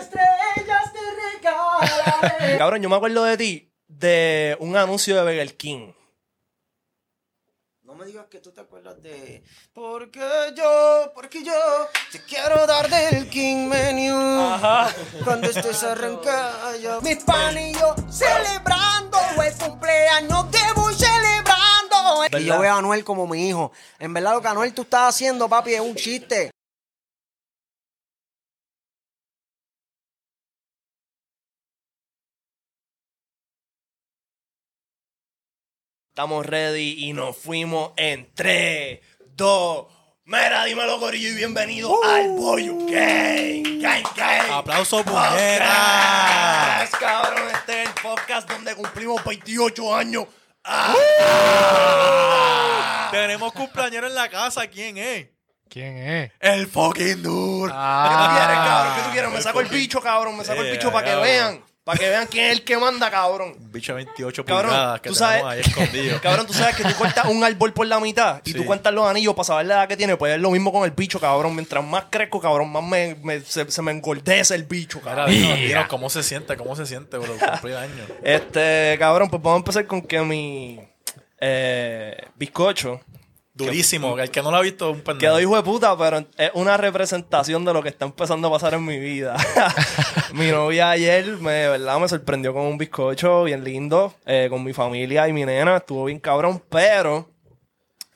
Estrellas te regalaré. Cabrón, yo me acuerdo de ti de un anuncio de Burger King. No me digas que tú te acuerdas de. Porque yo, porque yo te quiero dar del King Menu. Ajá. Cuando estés arrancada, mis pan y yo celebrando el cumpleaños de voy celebrando. Y yo veo a Anuel como mi hijo. En verdad, lo que Anuel tú estás haciendo, papi, es un chiste. Estamos ready y nos fuimos en 3, 2. Mira, dímelo, Corillo, y bienvenido al Boyo Gang. Gang, gang. Aplauso, puñeta. cabrón. Este es el podcast donde cumplimos 28 años. Ah. Tenemos cumpleañero en la casa. ¿Quién es? ¿Quién es? El fucking duro. ¿Qué tú quieres, cabrón? ¿Qué tú quieres? Me El saco el bicho, cabrón. Me saco el Yeah, bicho para que vean. Para que vean quién es el que manda, cabrón. Un bicho de 28 Cabrón, pulgadas que tú sabes- ahí escondido. Cabrón, tú sabes que tú cortas un árbol por la mitad y tú cuentas los anillos para saber la edad que tiene. Pues es lo mismo con el bicho, cabrón. Mientras más crezco, cabrón, más me, me- se, se me engordece el bicho, Mira, cabrón. dinos, dinos cómo se siente, cómo se siente, bro, cumplir años. Este, cabrón, pues vamos a empezar con que mi eh, bizcocho Durísimo, el que no lo ha visto es un pendejo. quedó hijo de puta, pero es una representación de lo que está empezando a pasar en mi vida. mi novia ayer, me, verdad, me sorprendió con un bizcocho bien lindo, eh, con mi familia y mi nena, estuvo bien cabrón, pero...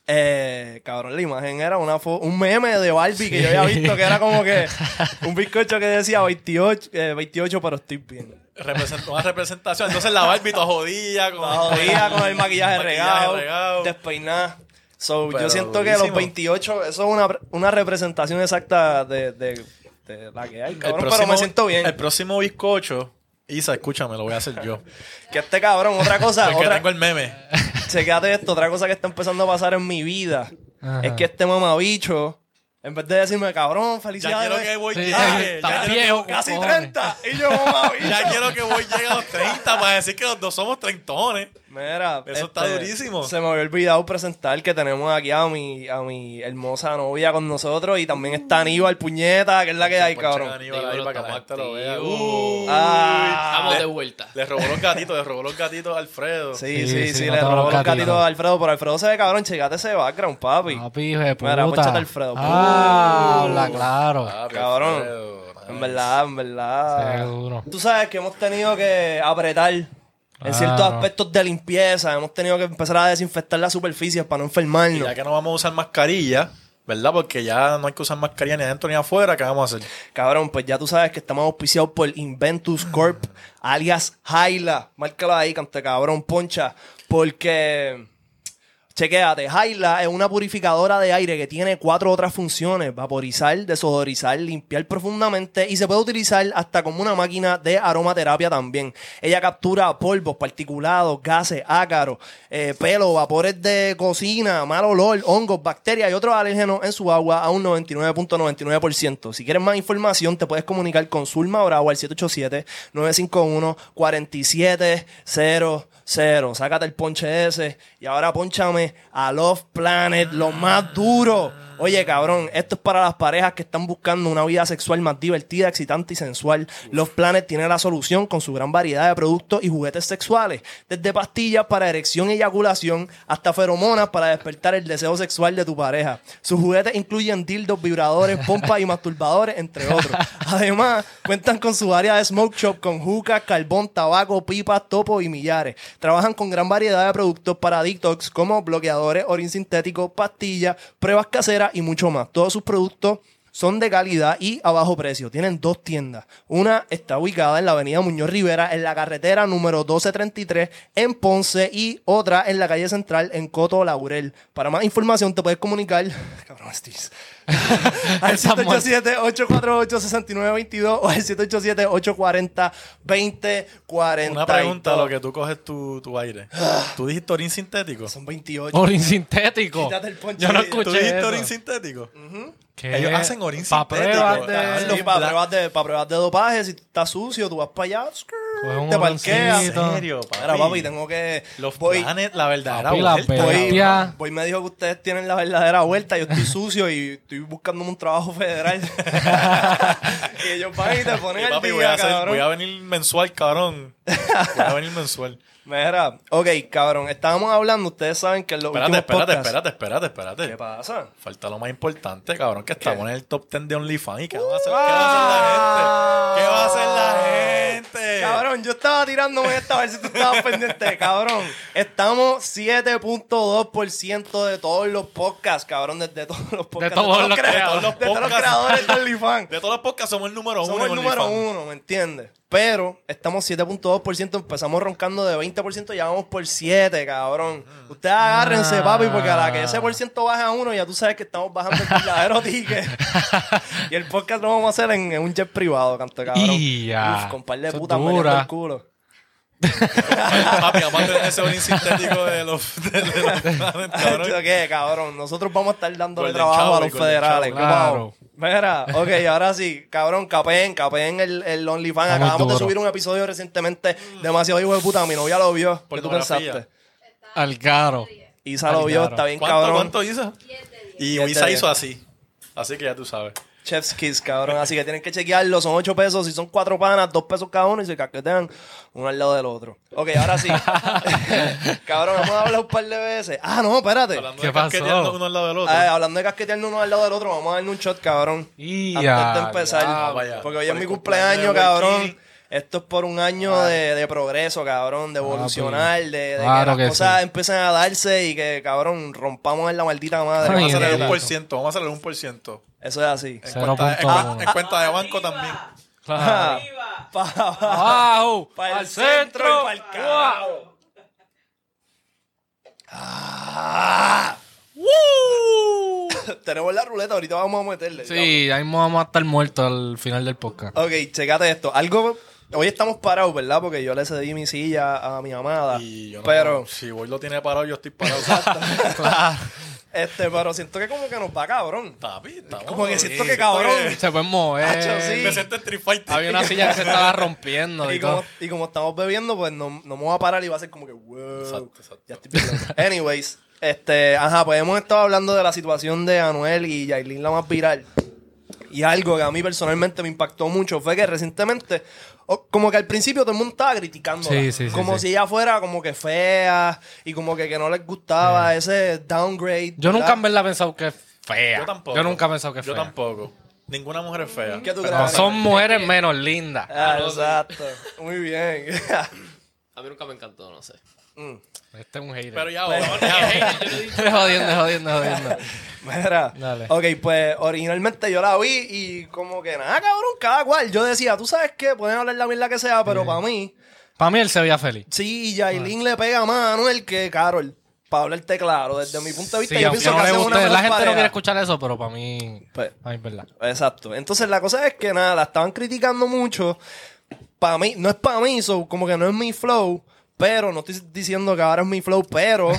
Eh, cabrón, la imagen era una un meme de Barbie que yo había visto que era como que un bizcocho que decía 28, eh, 28 pero estoy bien. Represent- una representación. Entonces la Barbie toda jodida. Con, jodida con el maquillaje, regado, regado. despeinada. So, yo Pero siento que los durísimo. 28, eso es una, una representación exacta de, de- de la que hay, El cabrón. pero me siento bien. El próximo bizcocho, Isa, escúchame, lo voy a hacer yo. Que este cabrón, otra cosa, Porque otra, tengo el meme. checate esto, otra cosa que está empezando a pasar en mi vida Ajá. es que este mamabicho, en vez de decirme, cabrón, Ya felicidades. quiero que voy Sí, llegue. Ya quiero, casi cojones. 30. Y yo, mamabicho. ya quiero que voy llegue a los 30 para decir que los dos somos treintones. Mira, este, Eso está durísimo. Se me había olvidado presentar que tenemos aquí a mi, a mi hermosa novia con nosotros y también está Aníbal Puñeta, que es la que hay, cabrón. Aníbal ahí para que gente lo vea. Uh. Ah, Estamos le- de vuelta. Le robó los gatitos, le robó los gatitos a Alfredo. Sí, Sí, sí, sí, sí, no le robó los gatitos a Alfredo, pero Alfredo se ve cabrón, checate ese background, papi. Papi, hijo de puta. Mira, ponchate Alfredo. Ah, habla claro. Cabrón. Alfredo, En verdad, en verdad. Seguro. Tú sabes que hemos tenido que apretar en ciertos aspectos de limpieza. Hemos tenido que empezar a desinfectar las superficies para no Y enfermarnos. ya que no vamos a usar mascarilla, ¿verdad? Porque ya no hay que usar mascarilla ni adentro ni afuera, ¿qué vamos a hacer? Cabrón, pues ya tú sabes que estamos auspiciados por Inventus Corp, alias Jaila. Márcalo ahí, cante cabrón, poncha. Porque, chequéate, Jaila es una purificadora de aire que tiene cuatro otras funciones: vaporizar, desodorizar, limpiar profundamente y se puede utilizar hasta como una máquina de aromaterapia también. Ella captura polvos, particulados, gases, ácaros, eh, pelo, vapores de cocina, mal olor, hongos, bacterias y otros alérgenos en su agua a un 99.99%. Si quieres más información, te puedes comunicar con Zulma Bravo al 787-951-4700. Sácate el ponche ese y ahora ponchame a Love Planet, lo más duro. Oye, cabrón, esto es para las parejas que están buscando una vida sexual más divertida, excitante y sensual. Love Planet tiene la solución con su gran variedad de productos y juguetes sexuales, desde pastillas para erección y eyaculación hasta feromonas para despertar el deseo sexual de tu pareja. Sus juguetes incluyen dildos, vibradores, pompas y masturbadores, entre otros. Además, cuentan con su área de smoke shop con jucas, carbón, tabaco, pipas, topo y millares. Trabajan con gran variedad de productos para detox como bloqueadores, orín sintético, pastillas, pruebas caseras y mucho más. Todos sus productos son de calidad y a bajo precio. Tienen dos tiendas. Una está ubicada en la avenida Muñoz Rivera, en la carretera número 1233 en Ponce y otra en la calle central en Coto Laurel. Para más información te puedes comunicar... Cabrón, Steve. al 787-848-6922 o al 787-840-2040. Una pregunta, lo que tú coges tu, tu aire. ¿Tú dijiste orín sintético? Son 28. Orín sintético. Quítate el ponche Yo no ahí. ¿Tú escuché dijiste eso. orín sintético? ¿Qué? Ellos hacen orín Pa' sintético. pruebas de- Ah, Sí, los para pruebas, de, para pruebas de dopaje, si estás sucio, tú vas para allá. Un te parqueas. oroncito. ¿En serio, papi? Mira, papi, tengo que. Los voy, planes, la verdadera Papi, la vuelta. voy, bestia. voy me dijo que ustedes tienen la verdadera vuelta. Yo estoy sucio y estoy buscándome un trabajo federal. y ellos van y te ponen Y, al papi, día, voy a, hacer- cabrón. voy a venir mensual, cabrón. Voy a venir mensual. Mira, ok, cabrón, estábamos hablando, ustedes saben que los Espérate, espérate, podcasts- espérate, espérate, espérate. ¿Qué pasa? Falta lo más importante, cabrón, que estamos en el top 10 de OnlyFans. ¿Y qué va a hacer, qué va a hacer la gente? ¿Qué va a hacer la gente? Cabrón, yo estaba tirándome esta a ver si tú estabas pendiente, cabrón. Estamos 7.2% de todos los podcasts, cabrón, de, de todos los podcasts. todos los crea- de todos los podcasts. creadores de OnlyFans. De todos los podcasts somos el número Somos uno. el en número OnlyFans. uno, ¿me entiendes? Pero estamos 7.2%, empezamos roncando de 20%, ya vamos por 7, cabrón. Ustedes agárrense, papi, porque a la que ese por ciento baja a uno, ya tú sabes que estamos bajando el verdadero ticket. y el podcast lo vamos a hacer en, en un jet privado, canto cabrón. Y ya. Uf, con par de Eso es putas dura. meneando el culo. Papi, vamos a tener ese orín sintético de los, de, de los planes, cabrón. ¿Esto qué, cabrón? Nosotros vamos a estar dándole Golden trabajo a los Golden federales. ¿Qué Claro. Mira, ok, ahora sí, cabrón, capeen, capeen el, el OnlyFans. Acabamos de subir un episodio recientemente demasiado hijo de puta. Mi novia lo vio. ¿Qué tú pensaste? Al caro. Isa lo vio, está bien ¿Cuánto, cabrón. ¿Cuánto hizo? Y Isa hizo así. Así que ya tú sabes. Chef's Kiss, cabrón. Así que tienen que chequearlo. Son 8 pesos. Si son 4 panas, 2 pesos cada uno y se caquetean uno al lado del otro. Ok, ahora sí. cabrón, hemos hablado un par de veces. Ah, no, espérate. Hablando ¿Qué de pasó? casquetearnos uno al lado del otro. Ah, hablando de casquetearnos uno al lado del otro, vamos a darle un shot, cabrón. Y Antes ya, de empezar. ya, vaya. porque hoy Por es mi cumpleaños cabrón. Esto es por un año de, de progreso, cabrón, de evolucionar, de, de Claro que las que cosas sí. empiecen a darse y que, cabrón, rompamos en la maldita madre. Ay, Vamos a hacer el neta. 1%. Vamos a hacer el 1%. Eso es así. En cuenta, en, en de banco también. Claro. Pa- Abajo. Para el centro y para el carajo. Ah. Tenemos la ruleta, ahorita vamos a meterle. Sí, ahí mismo vamos a estar muertos al final del podcast. Ok, checate esto. Algo. Hoy estamos parados, ¿verdad? Porque yo le cedí mi silla a mi amada. Y yo no, pero, si Boy lo tiene parado, yo estoy parado. Claro. Este, pero siento que como que nos va cabrón. Papi, estamos Como que siento que cabrón. Se pueden mover. Hacho, sí. Me siento en Street Fighter. Había una silla que se estaba rompiendo y, Y como, todo. y como estamos bebiendo, pues no, no me voy a parar y va a ser como que, wow. Exacto, exacto. Ya estoy. Anyways, este, ajá, pues hemos estado hablando de la situación de Anuel y Yailin la más viral. Y algo que a mí personalmente me impactó mucho fue que recientemente, como que al principio todo el mundo estaba criticando. Sí, sí, sí, Como sí. si ella fuera como que fea y como que, que no les gustaba ese downgrade. Yo nunca ¿verdad? en verdad he pensado que es fea. Yo tampoco. Yo nunca he pensado que es Yo fea. tampoco. Ninguna mujer es fea. Son mujeres menos lindas. Ah, exacto. Muy bien. A mí nunca me encantó, no sé. Mm. Este es un hater. Pero ya, ahora, ya, Es jodiendo, es jodiendo, es jodiendo. Mira, Dale. ok, pues originalmente yo la vi y como que nada, cabrón, cada cual. Yo decía, tú sabes qué, pueden hablar la mierda que sea, pero para mí, Para mí él se veía feliz. sí, Yailin le pega más a Anuel que Carol. Para hablarte claro, desde mi punto de vista, Sí, yo pienso no que hacen una guste, la gente no quiere escuchar eso, pero para mí, Pues, para mí es verdad. Exacto. Entonces la cosa es que nada, la estaban criticando mucho. Para mí, no es para mí, so, como que no es mi flow. Pero, no estoy diciendo que ahora es mi flow, pero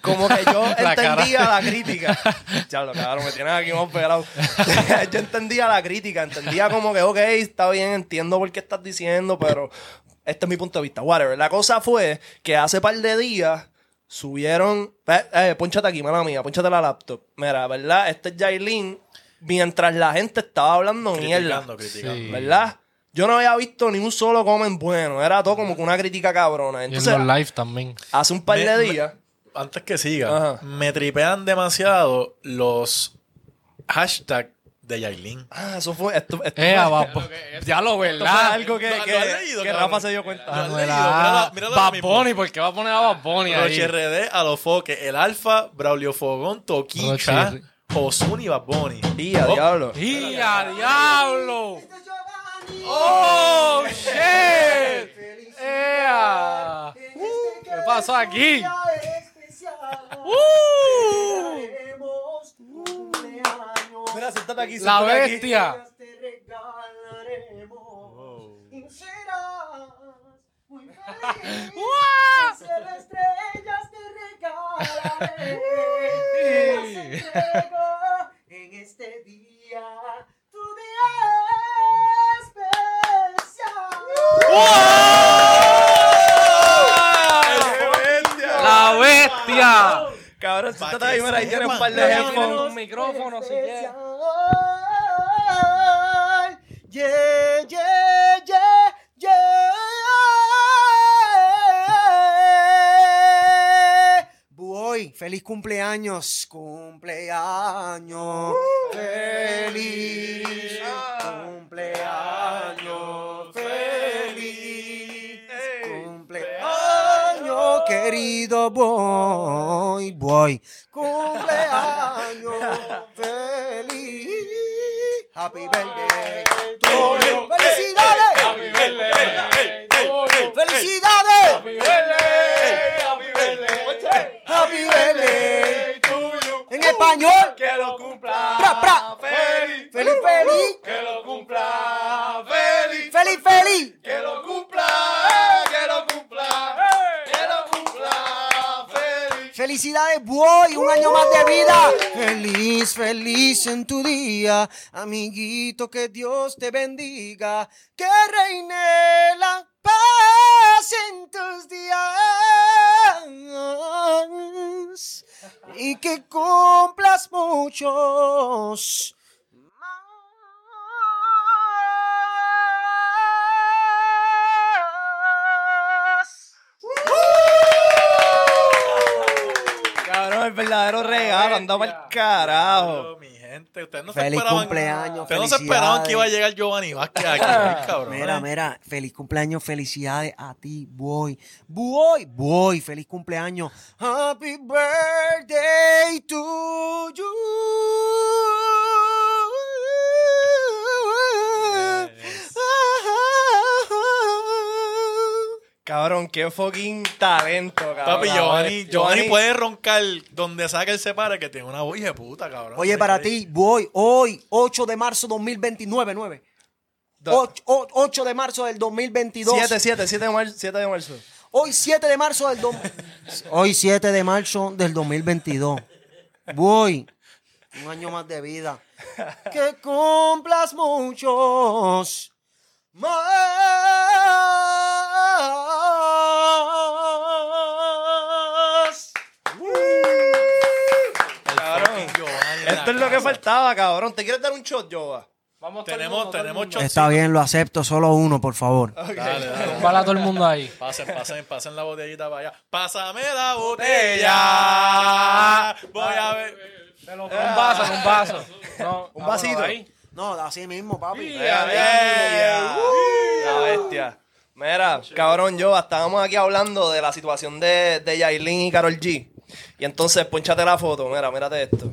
como que yo La cara. entendía la crítica. Ya lo cabrón, me tienes aquí más pelado. yo entendía la crítica, entendía como que, ok, está bien, entiendo por qué estás diciendo, pero este es mi punto de vista. Whatever. La cosa fue que hace par de días subieron. Eh, eh, ponchate aquí, mala mía, ponchate la laptop. Mira, ¿verdad? Este es Jailin. Mientras la gente estaba hablando mierda. criticando, criticando. Sí. ¿Verdad? Yo no había visto ni un solo comment bueno. Era todo como que una crítica cabrona. Y en Entonces, los live también. hace un par Me- de me- días. Antes que siga, Ajá. me tripean demasiado los hashtags de Yailin. Ah, eso fue. Esto, esto Eh, fue- abajo. Ya lo esto fue verdad. algo que, ¿Lo- lo que- leído, que? Rafa se dio cuenta. ¿Lo Anuel leído? A. Ahora Bad. Bunny, ¿por qué va a poner a Bad Bunny ahí? RD, Alofoque, El Alfa, Braulio Fogón, Toquicha, Ozuna y Bad Bunny. Y a Oh, diablo. ¡Y a diablo! ¡Oh, shit! ¡Ea! ¿Qué pasó aquí? ¡Uh! Mira, siéntate aquí. La aquí. bestia. Te regalaremos y serás muy feliz. ¡Guau! Cielo, estrellas te regalaré. Sí. Las entrego en este día, tu día ¡La bestia! Cabrón, si estás ahí, mira, ahí tienes un par de headphones. Un micrófono, si quieres. Yeah, yeah, yeah, yeah. Feliz cumpleaños, cumpleaños, uh. feliz ah. cumpleaños. Querido boy, boy, cumpleaños, feliz, happy birthday, amiguito, que Dios te bendiga, que reine la paz en tus días y que cumplas muchos. El verdadero regalo. Andaba el carajo. Mi gente, ustedes no se Feliz esperaban. cumpleaños, Ustedes no se esperaban que iba a llegar Giovanni Vázquez aquí, ay, cabrón. Mira, mira, feliz cumpleaños, felicidades a ti, boy. Boy, boy, feliz cumpleaños. Happy birthday to you. Cabrón, qué fucking talento, cabrón. Papi, Giovanni, Giovanni, puede roncar donde sea que él se pare, que tiene una voz de puta, cabrón. Oye, para ti, boy, hoy, 8 de marzo 2029, 9. Do- 8, de marzo del 2022. 7, 7, 7 de marzo. 7 de marzo. Hoy 7 de marzo del dom- Hoy 7 de marzo del 2022. Voy. Un año más de vida. Que cumplas muchos más. Que faltaba, cabrón. ¿Te quieres dar un shot, Jova? Vamos todo el Tenemos, mundo, todo el tenemos mundo. Está bien, lo acepto. Solo uno, por favor. Dale, dale. Bala todo el mundo ahí. Pasen, pasen, pasen la botellita para allá. Pásame la botella. Voy a ver. Con un vaso, un vaso. No, Un vasito. ahí. No, así mismo, papi. Mira. La bestia. Mira, cabrón, yo estábamos aquí hablando de la situación de, de Yailin y Carol G. Y entonces, ponchate la foto, mira, mírate esto.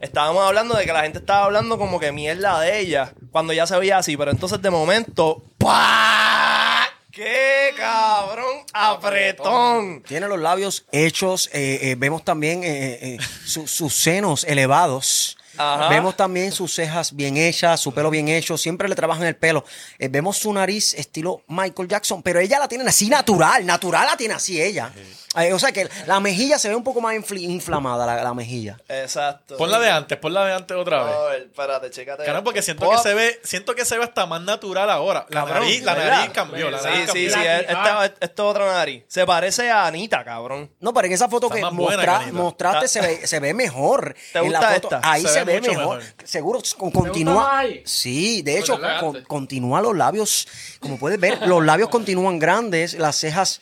Estábamos hablando de que la gente estaba hablando como que mierda de ella cuando ya se veía así, pero entonces de momento, ¡pah! ¡Qué cabrón! ¡Apretón! Tiene los labios hechos. eh, eh, vemos también eh, eh, su- sus senos elevados. Ajá. Vemos también sus cejas bien hechas, su pelo bien hecho. Siempre le trabajan el pelo. Eh, vemos su nariz estilo Michael Jackson, pero ella la tiene así natural. Natural la tiene así ella. Eh, o sea que la mejilla se ve un poco más inflamada, la, la mejilla. Exacto. Pon la de antes, pon la de antes otra vez. A ver, espérate, chécate. Claro, porque siento Pop. que se ve, siento que se ve hasta más natural ahora. La Cabrón, nariz, la ¿verdad? nariz cambió, la Sí, nariz sí, cambió. sí. es- Esta, esta es otra nariz. Se parece a Anita, cabrón. No, pero en esa foto Está que más buena, mostra- Canita. mostraste se ve, se ve mejor. ¿Te en la gusta foto, esta? Ahí Se se, ve ve mucho mejor. mejor. Seguro con- más continúa. ahí? Sí, de hecho, Pues con- elegante. continúa los labios. Como puedes ver, los labios continúan grandes, las cejas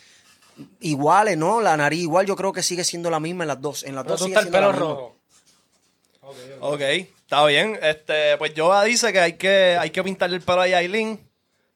iguales, ¿no? La nariz igual, yo creo que sigue siendo la misma en las dos. En las Pero dos tú sigue estás el siendo pelo la misma. rojo. Ok, está bien. Este, pues Yoba dice que hay que, hay que pintarle el pelo a Yailin.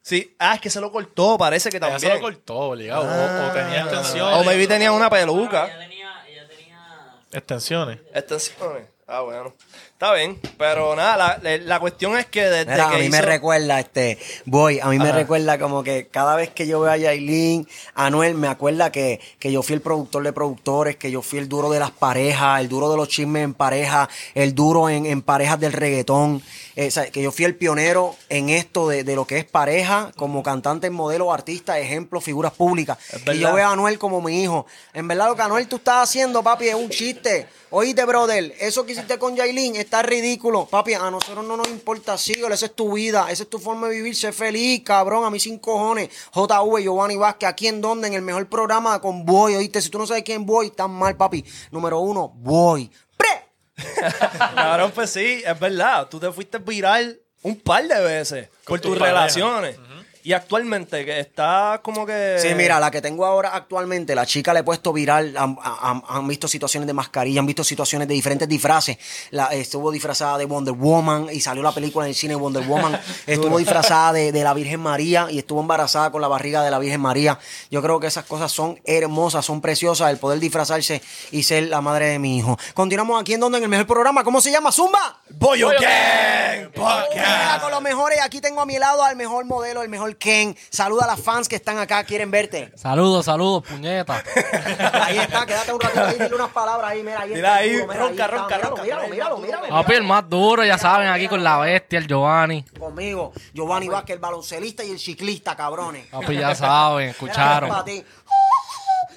Sí, ah, es que se lo cortó, parece que Ella también. se lo cortó, obligado. O, o tenía extensiones. O maybe tenía una peluca. Ella tenía, ella tenía Extensiones. Extensiones. Ah, bueno. Está bien. Pero nada, la, la cuestión es que desde Mira, que a mí me recuerda, este, voy, a mí me recuerda como que cada vez que yo veo a Yailin, Anuel, me acuerda que, que yo fui el productor de productores, que yo fui el duro de las parejas, el duro de los chismes en pareja, el duro en, en parejas del reggaetón, eh, o sea, que yo fui el pionero en esto de, de lo que es pareja, como cantante, modelo, artista, ejemplo, figuras públicas. Y yo veo a Anuel como mi hijo. En verdad lo que Anuel tú estás haciendo, papi, es un chiste. Oíste, brother, eso que hiciste con Yailin está ridículo. Papi, a nosotros no nos importa, síguelo, esa es tu vida, esa es tu forma de vivir, sé feliz, cabrón, a mí sin cojones. JV, Giovanni Vázquez, aquí en donde, en el mejor programa con Boy, oíste, si tú no sabes quién Boy, estás mal, papi. Número uno, Boy. ¡Pre! Cabrón, pues sí, es verdad. Tú te fuiste viral un par de veces por tu tus relaciones. Y actualmente que está como que... Sí, mira, la que tengo ahora actualmente, la chica le he puesto viral, han, han- han visto situaciones de mascarilla, han visto situaciones de diferentes disfraces. La, estuvo disfrazada de Wonder Woman y salió la película en el cine Wonder Woman. estuvo disfrazada de, de la Virgen María y estuvo embarazada con la barriga de la Virgen María. Yo creo que esas cosas son hermosas, son preciosas, el poder disfrazarse y ser la madre de mi hijo. Continuamos aquí en donde, en el mejor programa, ¿cómo se llama? Zumba. Boyo Gang Podcast. con los mejores, aquí tengo a mi lado al mejor modelo, el mejor Ken. Saluda a las fans que están acá, quieren verte. Saludos, saludos, puñeta. Ahí está, quédate un ratito ahí, dile unas palabras ahí, mira, ahí está. ahí, mira, ronca, está, ronca, míralo, ronca, Míralo, el míralo, más míralo, Papi, el más duro, ya saben, aquí con la bestia, el Giovanni. Conmigo, Giovanni Vázquez, el baloncelista y el ciclista, cabrones. Papi, ya saben, escucharon.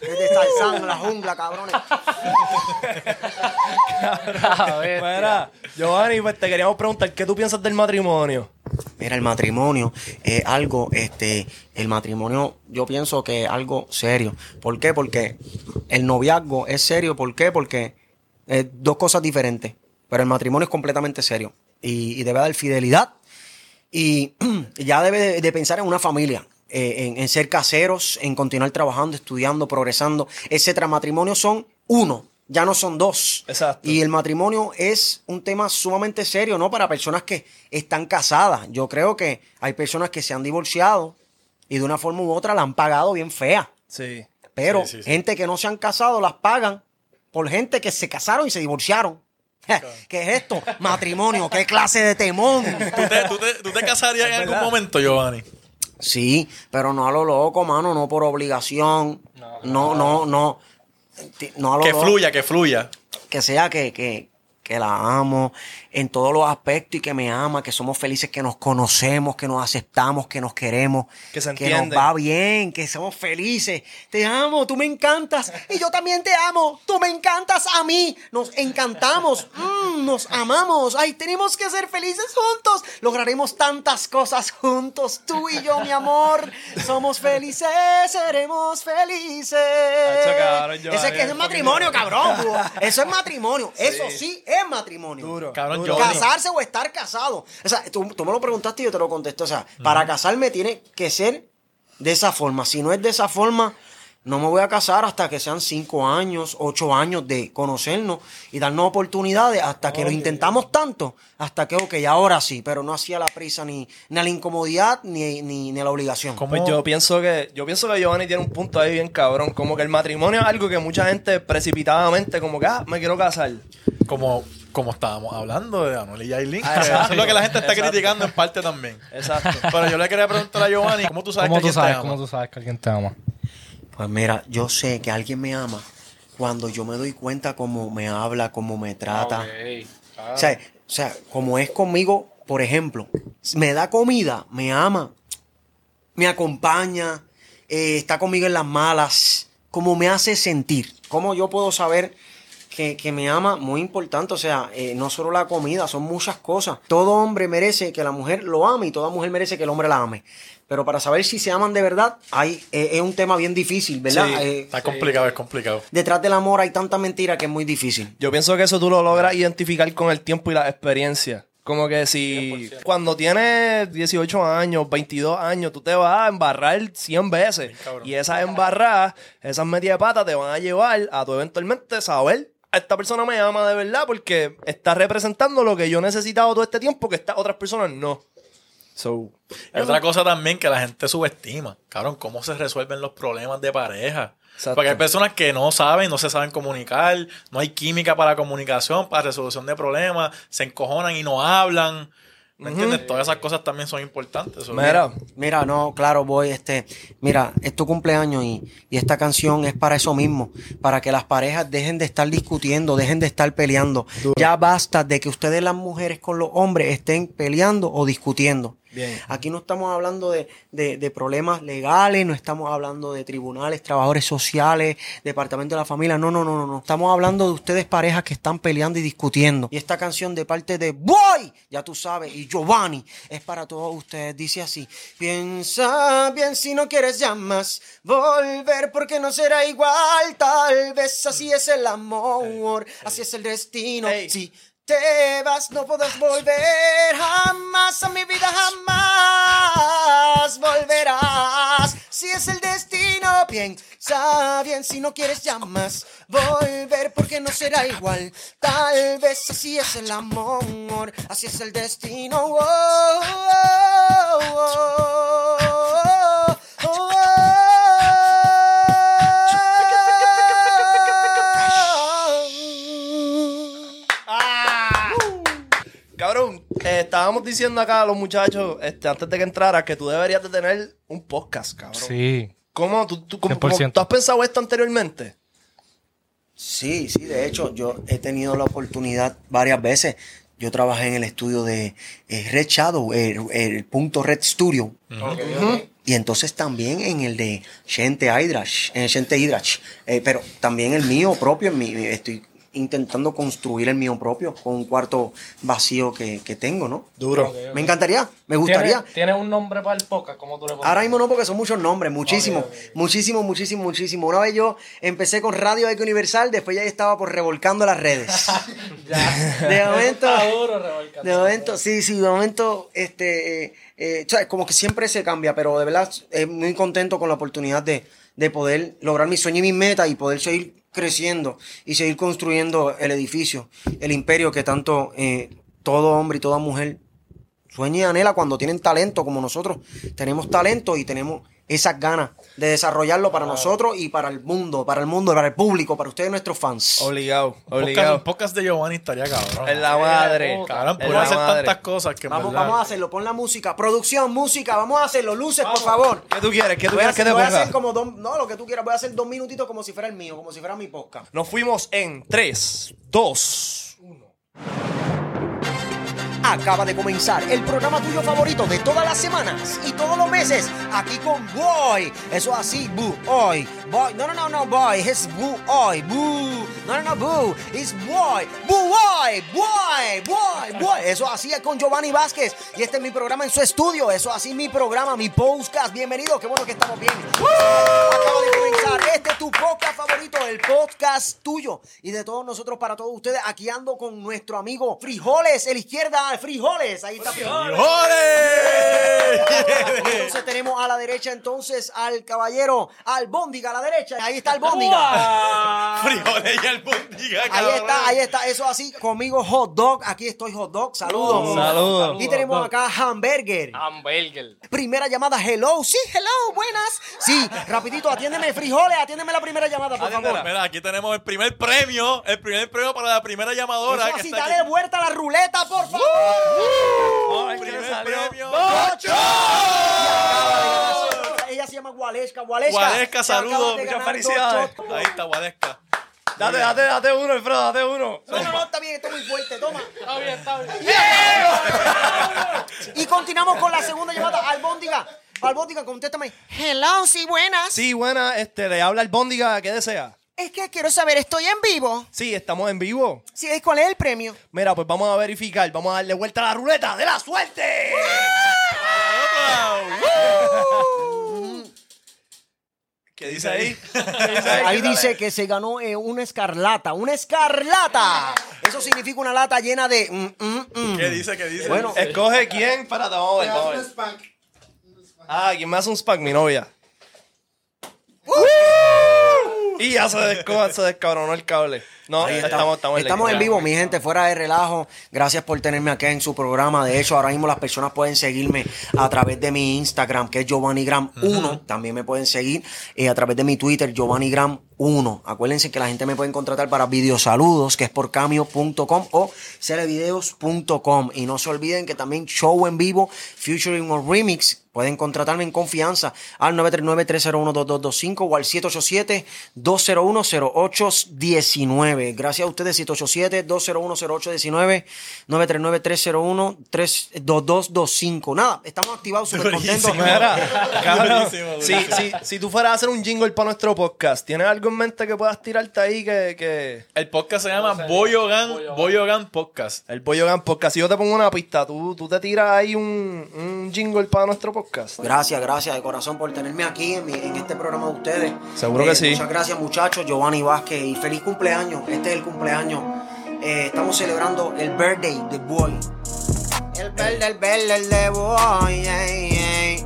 Desde en la jungla, cabrones. Mira, Giovanni, pues te queríamos preguntar, ¿qué tú piensas del matrimonio? Mira, el matrimonio es algo, este, el matrimonio yo pienso que es algo serio. ¿Por qué? Porque el noviazgo es serio. ¿Por qué? Porque es dos cosas diferentes. Pero el matrimonio es completamente serio. Y, y debe dar fidelidad. Y ya debe de, de pensar en una familia. Eh, en, en ser caseros, en continuar trabajando, estudiando, progresando, etcétera. Matrimonios son uno, ya no son dos. Exacto. Y el matrimonio es un tema sumamente serio, ¿no? Para personas que están casadas. Yo creo que hay personas que se han divorciado y de una forma u otra la han pagado bien fea. Sí. Pero Sí, sí, sí. gente que no se han casado las pagan por gente que se casaron y se divorciaron. ¿Qué es esto? Matrimonio, ¿qué clase de temón? ¿Tú te, tú te- tú te casarías en algún momento, Giovanni? Sí, pero no a lo loco, mano, no por obligación. No, no, no. No a lo Que loco. fluya, que fluya. que sea que, que, que la amo en todos los aspectos y que me ama, que somos felices, que nos conocemos, que nos aceptamos, que nos queremos, Que se nos va bien, que somos felices. Te amo, tú me encantas y yo también te amo. Tú me encantas a mí. Nos encantamos, mm, nos amamos. Ay, tenemos que ser felices juntos. Lograremos tantas cosas juntos, tú y yo, mi amor. Somos felices, seremos felices. Cabrón, Ese que es es matrimonio, cabrón. Eso es matrimonio. Eso sí es matrimonio. Duro. Cabrón, Casarse o estar casado. O sea, tú, tú me lo preguntaste y yo te lo contesté. O sea, para casarme tiene que ser de esa forma. Si no es de esa forma, no me voy a casar hasta que sean cinco años, ocho años de conocernos y darnos oportunidades hasta que lo intentamos tanto, hasta que, ok, ahora sí, pero no hacía la prisa ni, ni a la incomodidad ni, ni, ni a la obligación. ¿Cómo? Pues yo pienso que yo pienso que Giovanni tiene un punto ahí bien cabrón, como que el matrimonio es algo que mucha gente precipitadamente como que ah, me quiero casar. Como, como estábamos hablando de Anuel y Yailin. Ah, que es lo que la gente está Exacto. criticando en parte también. Exacto. Pero yo le quería preguntar a Giovanni, ¿cómo tú sabes ¿Cómo que tú alguien sabes? te ama? ¿Cómo tú sabes que alguien te ama? Pues mira, yo sé que alguien me ama cuando yo me doy cuenta cómo me habla, cómo me trata. O sea, o sea, como es conmigo, por ejemplo, me da comida, me ama, me acompaña, eh, está conmigo en las malas, como me hace sentir. ¿Cómo yo puedo saber que, que me ama? Muy importante, o sea, eh, no solo la comida, son muchas cosas. Todo hombre merece que la mujer lo ame y toda mujer merece que el hombre la ame. Pero para saber si se aman de verdad, hay, eh, es un tema bien difícil, ¿verdad? Sí, Eh, Está complicado, es complicado. detrás del amor hay tanta mentira que es muy difícil. Yo pienso que eso tú lo logras identificar con el tiempo y la experiencia. Como que si cuando tienes 18 años, 22 años, tú te vas a embarrar 100 veces. Y esas embarradas, esas metidas de pata te van a llevar a tú eventualmente saber, esta persona me ama de verdad porque está representando lo que yo he necesitado todo este tiempo que estas otras personas no. So, Hay otra cosa también que la gente subestima. Cabrón, cómo se resuelven los problemas de pareja. Exacto. Porque hay personas que no saben, no se saben comunicar, no hay química para comunicación, para resolución de problemas, se encojonan y no hablan. ¿Me entiendes? Todas esas cosas también son importantes. Mira, Mira, no, claro, voy, este, mira, es tu cumpleaños y, y esta canción es para eso mismo, para que las parejas dejen de estar discutiendo, dejen de estar peleando. Ya basta de que ustedes las mujeres con los hombres estén peleando o discutiendo. Bien. Aquí no estamos hablando de, de- de problemas legales, no estamos hablando de tribunales, trabajadores sociales, departamento de la familia. No, no, no, no, no. Estamos hablando de ustedes parejas que están peleando y discutiendo. Y esta canción de parte de Boy, ya tú sabes, y Giovanni, es para todos ustedes. Dice así: Piensa bien si no quieres ya más volver, porque no será igual. Tal vez así es el amor, así es el destino. Ey. Te vas, no podrás volver jamás a mi vida, jamás volverás. Si es el destino, piensa bien si no quieres ya más volver, porque no será igual. Tal vez así es el amor, así es el destino. Oh, oh, oh, Estábamos diciendo acá a los muchachos, este, antes de que entrara, que tú deberías de tener un podcast, cabrón. Sí. ¿Cómo? ¿Tú, tú, cómo- 100%. cómo- ¿tú has pensado esto anteriormente? Sí, sí, de hecho, yo he tenido la oportunidad varias veces. Yo trabajé en el estudio de eh, Red Shadow, el, el punto Red Studio. Y entonces también en el de Shente Hydrach, en Shente Hydrach. Eh, pero también el mío propio, en mi, estoy intentando construir el mío propio con un cuarto vacío que, que tengo, ¿no? Duro. Me encantaría, me gustaría. ¿Tienes, tienes un nombre para el podcast? ¿Cómo tú le pones? Ahora mismo no, porque son muchos nombres, muchísimos, muchísimo, muchísimo, muchísimo. Una vez yo empecé con Radio Eco Universal, después ya estaba por revolcando las redes. De momento, de momento, sí, sí, de momento, este, eh, eh, o sea, como que siempre se cambia, pero de verdad, eh, muy contento con la oportunidad de, de poder lograr mi sueño y mis metas y poder seguir creciendo y seguir construyendo el edificio, el imperio que tanto eh, todo hombre y toda mujer sueña y anhela cuando tienen talento como nosotros. Tenemos talento y tenemos esas ganas de desarrollarlo para nosotros y para el mundo, para el mundo, para el público, para ustedes nuestros fans. Obligado, obligado. un podcast de Giovanni estaría cabrón. En la madre. Cabrón, la hacer madre. tantas cosas que Vamos, vamos a hacerlo, pon la música, producción, música, vamos a hacerlo, luces, por favor. ¿Qué tú quieres? ¿Qué tú Voy a, quieres que hacer, te voy a hacer como dos, no, lo que tú quieras, voy a hacer dos minutitos como si fuera el mío, como si fuera mi podcast. Nos fuimos en 3, 2, Acaba de comenzar el programa tuyo favorito de todas las semanas y todos los meses aquí con Boy. Eso así, Boo, hoy. Boy, no, no, no, no, Boy, es Boo, hoy, Boo. No, no, no, Boo, es Boy, Boo, Boy, Boy, Boy, Boy. Eso así es con Giovanni Vázquez y este es mi programa en su estudio. Eso así mi programa, mi podcast. Bienvenido, qué bueno que estamos bien. Acaba de comenzar este es tu podcast favorito, el podcast tuyo y de todos nosotros para todos ustedes. Aquí ando con nuestro amigo Frijoles, el izquierda, Frijoles. Ahí está Frijoles. ¡Joder! Entonces tenemos a la derecha entonces al caballero Albóndiga a la derecha. Ahí está Albóndiga. Frijoles y albóndiga, Ahí cabrón. está, ahí está, eso así. Conmigo hot dog, aquí estoy hot dog, saludos. Saludos. Y tenemos acá hamburger. Hamburger. Primera llamada, hello, sí, hello, buenas. Sí, rapidito, atiéndeme frijoles, atiéndeme la primera llamada, por favor. Mira, aquí tenemos el primer premio, el primer premio para la primera llamadora. Eso que así, está dale aquí. vuelta a la ruleta, por favor. Ay, ¿qué le Primer salió? premio. Ella se llama Gualesca, Gualesca. Guadesca, saludos. Muchas felicidades. Ahí está Guadesca. Date, date, date uno, Alfredo, date uno. No, no, no, está bien, esto es muy fuerte, toma. Está bien, está bien. Y continuamos con la segunda llamada, Albóndiga. Albóndiga, contéstame. Hello, sí, buenas. Sí, buena, este, le habla el Bóndiga, ¿qué desea? Es que quiero saber, ¿estoy en vivo? Sí, estamos en vivo. Sí, ¿cuál es el premio? Mira, pues vamos a verificar, vamos a darle vuelta a la ruleta de la suerte. ¿Qué dice ahí? ¿Qué dice Ahí ¿Qué dice que se ganó eh, una escarlata, una escarlata. Eso significa una lata llena de... mm, mm, mm. ¿Qué dice? ¿Qué dice? Bueno, Escoge quién. Espérate, vamos a ver, vamos a ver. Ah, ¿quién me hace un spank? Mi novia. Y ya se, desco- se descabronó el cable. No, Ahí estamos, estamos, Estamos en vivo, mi gente, fuera de relajo. Gracias por tenerme acá en su programa. De hecho, ahora mismo las personas pueden seguirme a través de mi Instagram, que es GiovanniGram1. También me pueden seguir eh, a través de mi Twitter, GiovanniGram1. Acuérdense que la gente me pueden contratar para videosaludos, que es por cameo.com o celevideos.com. Y no se olviden que también show en vivo, featuring or remix Pueden contratarme en confianza al 939-301-2225 o al 787-201-0819. Gracias a ustedes, 787-201-0819, 939-301-2225. Nada, estamos activados, súper contentos. Cabrón, si, si, si tú fueras a hacer un jingle para nuestro podcast, ¿tienes algo en mente que puedas tirarte ahí que, que... El podcast se llama Boyogan, Boyogan Podcast. El Pollo Gan Podcast, si yo te pongo una pista, ¿tú, tú te tiras ahí un, un jingle para nuestro podcast? Gracias, gracias de corazón por tenerme aquí en, mi- en este programa de ustedes. Seguro que sí. Muchas gracias, muchachos. Giovanni Vázquez y feliz cumpleaños. Este es el cumpleaños. Eh, estamos celebrando el birthday de Boy. El verde, el verde, el de Boy. ey, ey.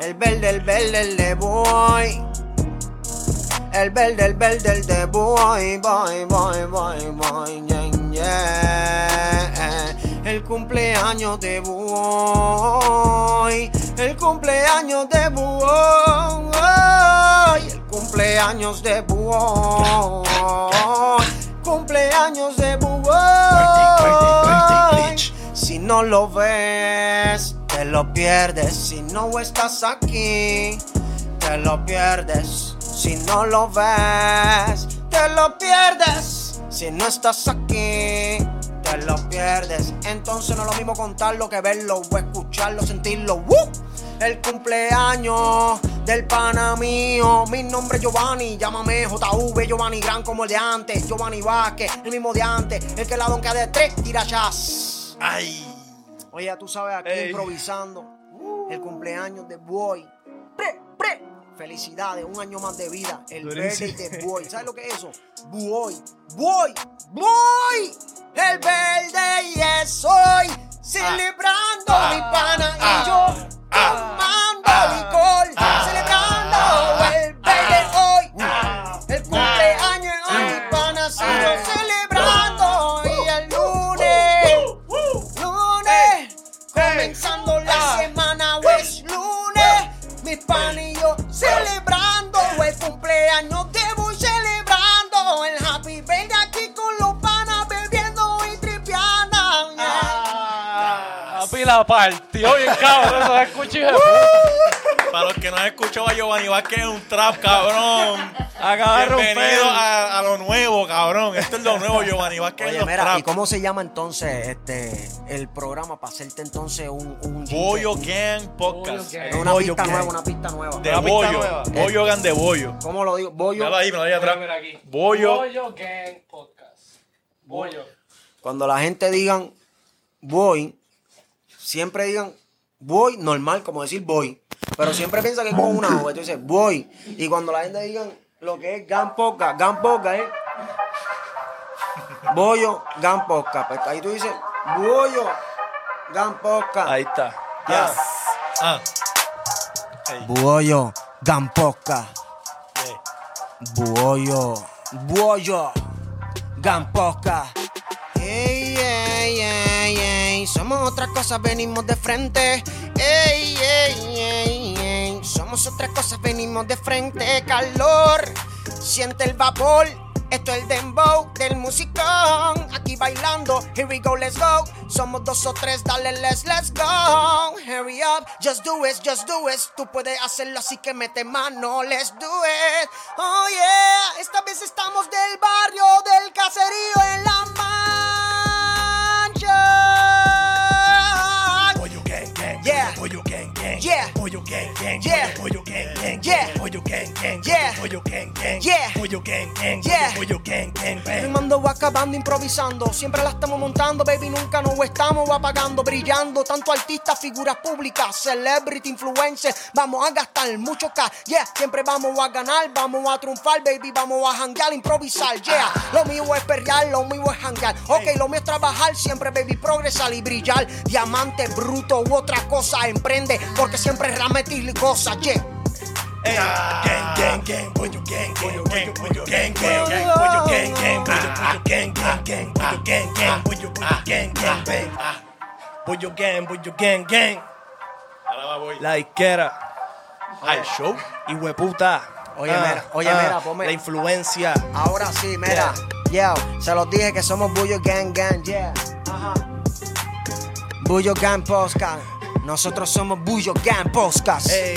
El verde, el verde, el de Boy. El verde, el verde, el de Boy. Boy, boy, boy, boy. yeah, yeah. El cumpleaños de Boy. El cumpleaños de Boy. El cumpleaños de Boy. Cumpleaños de Boy. Si no lo ves, te lo pierdes. Si no estás aquí, te lo pierdes. Si no lo ves, te lo pierdes. Si no estás aquí, te lo pierdes. Entonces no es lo mismo contarlo que verlo o escucharlo, sentirlo. ¡Woo! El cumpleaños del pana mío. Mi nombre es Giovanni, llámame JV, Giovanni Gran como el de antes. Giovanni Vázquez, el mismo de antes. El que la donca de tres tira chas. Ay. Oye, tú sabes, aquí Ey. improvisando. El cumpleaños de Boy. Pre, pre. Felicidades, un año más de vida. El verde de Boy. ¿Sabes lo que es eso? Boy. Boy. Boy. El verde y es hoy. Celebrando mi pana y yo. Hijo de puta. Para los que no han escuchado a Giovanni Vázquez es un trap, cabrón. Acaba de romper. Bienvenido a, a lo nuevo, cabrón. Esto es lo nuevo, Giovanni Vázquez Oye, mira, trap. ¿y cómo se llama entonces este el programa para hacerte entonces un, un Bollo jingle? Gang Podcast. Gang. una pista Gang. nueva, una pista nueva. De nueva. Bollo Gang de bollo. ¿Cómo lo digo? Bollo. Míralo ahí, míralo ahí atrás. Mira. Bollo. Bollo Gang Podcast. Bollo. Cuando la gente digan voy, siempre digan voy normal, como decir voy. Pero siempre piensa que es con una O. Tú dices voy. Y cuando la gente digan lo que es Gan Podcast es bollo, Gan Podcast. Pues ahí tú dices bollo, Gan Podcast. Ahí está. Ya. Ah. Ey, Bollo, Gan Podcast. ey. Bollo, bollo, Somos otras cosas, venimos de frente. Ey, ey, ey, ey. Somos otras cosas, venimos de frente. Calor, siente el vapor. Esto es el dembow del musicón. Aquí bailando, here we go, let's go. Somos dos o tres, dale, let's, let's go. Hurry up, just do it, just do it. Tú puedes hacerlo, así que mete mano, let's do it. Oh yeah, esta vez estamos del barrio, del caserío en la mancha. Gang gang. Yeah. Pollo gang gang. Yeah. Pollo gang gang. Yeah. Pollo gang gang. Yeah. Pollo gang gang. Yeah. Pollo gang gang. Yeah. Pollo gang gang. bang. Rimando o acabando, improvisando. Siempre la estamos montando, baby. Nunca nos estamos apagando, brillando. Tanto artistas, figuras públicas, celebrity, influencer. Vamos a gastar mucho cash. Yeah, siempre vamos a ganar, vamos a triunfar, baby. Vamos a janguear, improvisar. Yeah, lo mío es perrear, lo mío es janguear. Ok, lo mío es trabajar, siempre, baby, progresar y brillar. Diamante bruto u otra cosa, emprende. Porque siempre es rametir cosas. Yeah. Ey, gang gang gang. Pollo gang gang. Pollo pollo gang gang. Pollo gang gang. Pollo pollo gang gang gang. Pollo gang gang. Pollo pollo gang gang. bang. Pollo gang. Pollo gang gang. Ahora va, voy. La izquierda. Al show. Y hueputa. Oye, mira, oye, mira, ponme- La influencia. Ahora sí, mira. Yeah. se los dije que somos Bullo Gang Gang, yeah. Ajá. Bullo Gang Podcast. Nosotros somos Bullo Gang Podcast. Ey,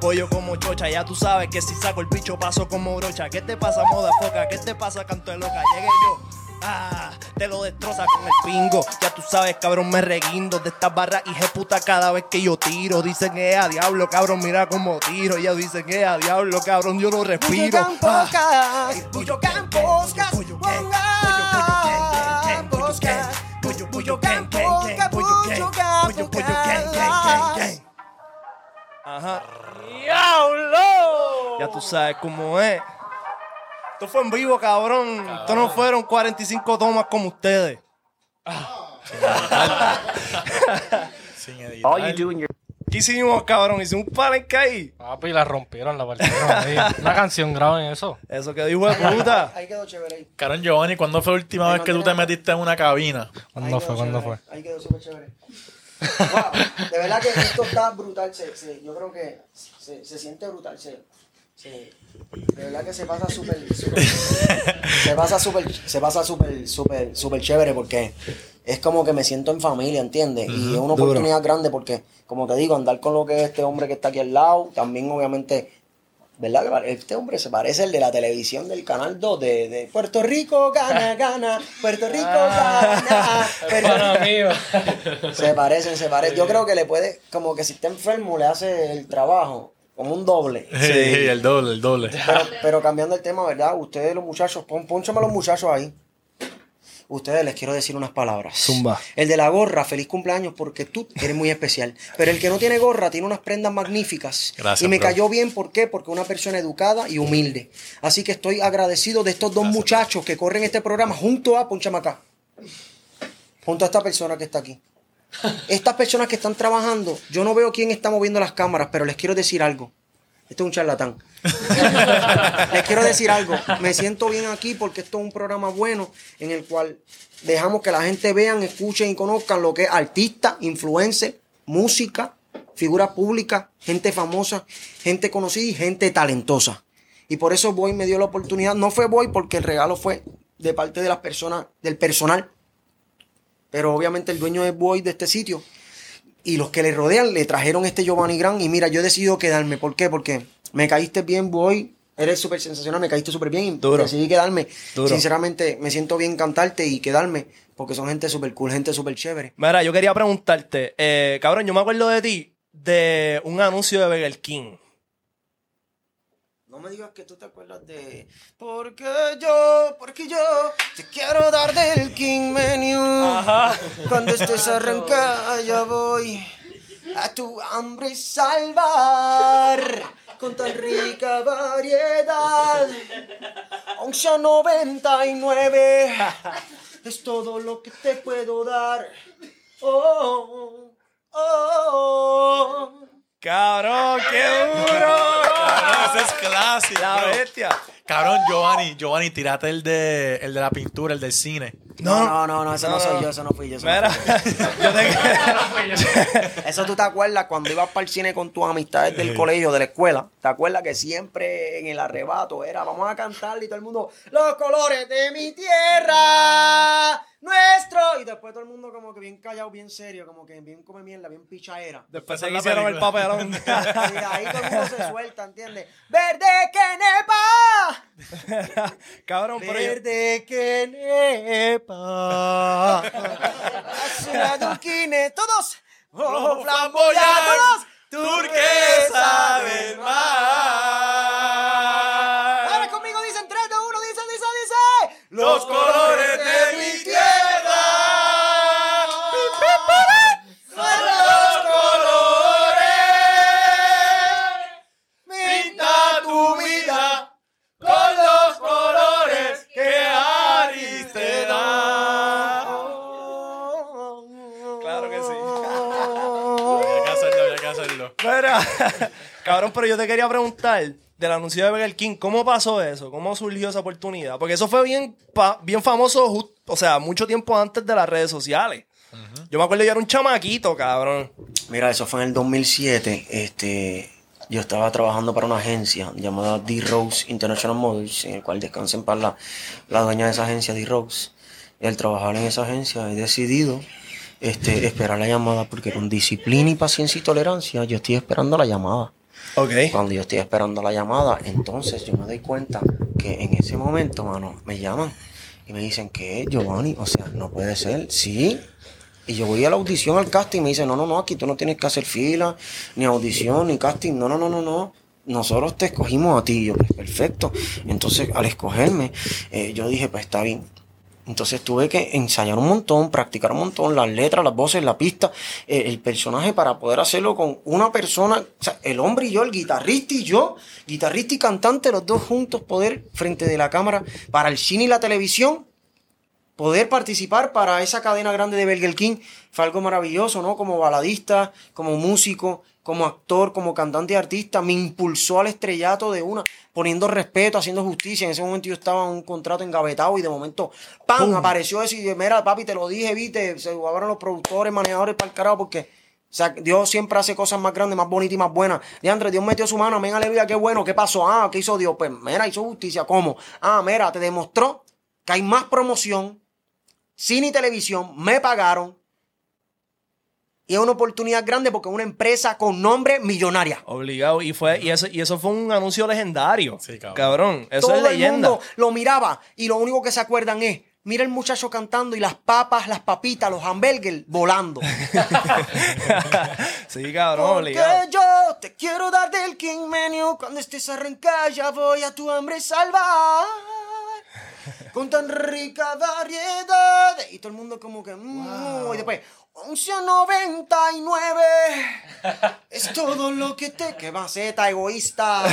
pollo como chocha, ya tú sabes que si saco el bicho paso como brocha. ¿Qué te pasa, moda foca? ¿Qué te pasa, canto de loca? Llegué yo. Ah, te lo destroza con el pingo. Ya tú sabes, cabrón, me reguindo de estas barras y puta cada vez que yo tiro. Dicen que es a diablo, cabrón, mira cómo tiro. Ya dicen que es a diablo, cabrón, yo no respiro. Ah. Bullo Bullo Bullo Ajá. ¡Diablo! Ya tú sabes cómo es. Esto fue en vivo, cabrón. Esto no fueron 45 tomas como ustedes. Sin editar. ¿Qué hicimos, cabrón? Hicimos un palenque ahí. Papi, la rompieron, la partieron ahí. Una canción graben eso. Eso que dijo de puta. Ahí quedó chévere ahí. Cabrón Giovanni, ¿cuándo fue la última Ahí vez no que tú te nada. metiste en una cabina? ¿Cuándo fue? ¿Cuándo chévere, fue? Ahí quedó súper chévere. Wow, de verdad que esto está brutal. Se, se- yo creo que se, se siente brutal. Se, de verdad que se pasa súper. súper- se pasa súper. Se pasa súper, súper, súper chévere porque es como que me siento en familia, ¿entiendes? y es una oportunidad grande porque, como te digo, andar con lo que es este hombre que está aquí al lado, también obviamente. ¿Verdad? Este hombre se parece al de la televisión del canal 2 de, de Puerto Rico gana, gana, Puerto Rico gana. Puerto se parecen, se parecen. Yo creo que le puede, como que si está enfermo, le hace el trabajo como un doble. Sí, el doble, el doble. Pero, pero cambiando el tema, ¿verdad? Ustedes, los muchachos, pon, pónchame a los muchachos ahí. Ustedes les quiero decir unas palabras. Zumba. El de la gorra, feliz cumpleaños porque tú eres muy especial. Pero el que no tiene gorra tiene unas prendas magníficas. Gracias, y me bro. cayó bien, ¿por qué? Porque una persona educada y humilde. Así que estoy agradecido de estos dos muchachos que corren este programa junto a Ponchame acá. Junto a esta persona que está aquí. Estas personas que están trabajando, yo no veo quién está moviendo las cámaras, pero les quiero decir algo. Este es un charlatán. les quiero decir algo. Me siento bien aquí porque esto es un programa bueno en el cual dejamos que la gente vean, escuchen y conozcan lo que es artista, influencer, música, figuras públicas, gente famosa, gente conocida y gente talentosa. Y por eso Boy me dio la oportunidad. No fue Boy porque el regalo fue de parte de las personas, del personal. Pero obviamente el dueño es Boy de este sitio. Y los que le rodean le trajeron este Giovanni Gran. Y mira, yo he decidido quedarme. ¿Por qué? Porque me caíste bien, Boy. Eres súper sensacional, me caíste súper bien. Y Duro. decidí quedarme. Duro. Sinceramente, me siento bien cantarte y quedarme. Porque son gente súper cool, gente súper chévere. Mira, yo quería preguntarte, eh, cabrón, yo me acuerdo de ti de un anuncio de Burger King. No me digas que tú te acuerdas de. Porque yo, porque yo te quiero dar del King Menu. Cuando estés arrancada, ya voy a tu hambre salvar. Con tan rica variedad. Onza 99 es todo lo que te puedo dar. Oh, oh, oh. Cabrón, qué duro. Cabrón, ese es clásico. La bestia. Cabrón, Giovanni, Giovanni, tirate el de, el de la pintura, el del cine. No, no, no, no, ese no, No, soy no. yo, ese no fui yo. ese no Mira, yo te Eso tú te acuerdas cuando ibas para el cine con tus amistades del colegio, de la escuela. ¿Te acuerdas que siempre en el arrebato era vamos a cantar y todo el mundo, los colores de mi tierra, nuestro? Y después todo el mundo como que bien callado, bien serio, como que bien come mierda, bien pichaera. Después se hicieron el papelón. Y ahí todo el mundo se suelta, ¿entiendes? ¡Verde que nepa! cabrón, pero yo, ¡Verde que nepa! Todos. ¡Oh, flamboyados! turquesa pero yo te quería preguntar del anuncio de Burger King, ¿cómo pasó eso? ¿Cómo surgió esa oportunidad? Porque eso fue bien, pa- bien famoso, just- o sea, mucho tiempo antes de las redes sociales. Yo me acuerdo yo era un chamaquito, cabrón. Mira, eso fue en el 2007. Este, yo estaba trabajando para una agencia llamada D-Rose International Models, en el cual descansen para la, la dueña de esa agencia, D-Rose. Y al trabajar en esa agencia he decidido este, esperar la llamada, porque con disciplina y paciencia y tolerancia yo estoy esperando la llamada. Cuando yo estoy esperando la llamada, entonces yo me doy cuenta que en ese momento, mano, me llaman y me dicen que Giovanni, o sea, no puede ser, sí. Y yo voy a la audición, al casting, y me dicen, no, no, no, aquí tú no tienes que hacer fila, ni audición, ni casting, no, no, no, no, no. Nosotros te escogimos a ti, Y yo, pues perfecto. Entonces, al escogerme, eh, yo dije, pues está bien. Entonces tuve que ensayar un montón, practicar un montón, las letras, las voces, la pista, eh, el personaje para poder hacerlo con una persona, el hombre y yo, el guitarrista y yo, guitarrista y cantante, los dos juntos, poder frente de la cámara para el cine y la televisión, poder participar para esa cadena grande de Burger King fue algo maravilloso, ¿no? Como baladista, como músico, como actor, como cantante y artista, me impulsó al estrellato de una, poniendo respeto, haciendo justicia. En ese momento yo estaba en un contrato engavetado y de momento, ¡pam! apareció eso y dije, mira, papi, te lo dije, viste, se jugaron los productores, manejadores para el carajo, porque o sea, Dios siempre hace cosas más grandes, más bonitas y más buenas. Diandre, Dios metió su mano, amén, aleluya, qué bueno, ¿qué pasó? Ah, ¿qué hizo Dios? Pues, mira, hizo justicia, ¿cómo? Ah, mira, te demostró que hay más promoción, cine y televisión, me pagaron, y es una oportunidad grande porque es una empresa con nombre millonaria. Obligado. Y fue, y eso, y eso fue un anuncio legendario. Sí, cabrón. cabrón. Eso Todo es el leyenda. mundo lo miraba y lo único que se acuerdan es, mira el muchacho cantando y las papas, las papitas, los hamburgers volando. sí, cabrón, Porque obligado. yo te quiero dar del King Menu cuando estés arrancada ya voy a tu hambre salvar. Con tan rica variedad. Y todo el mundo como que... mm, Y después... 11.99 es todo lo que te... Que maceta, egoísta,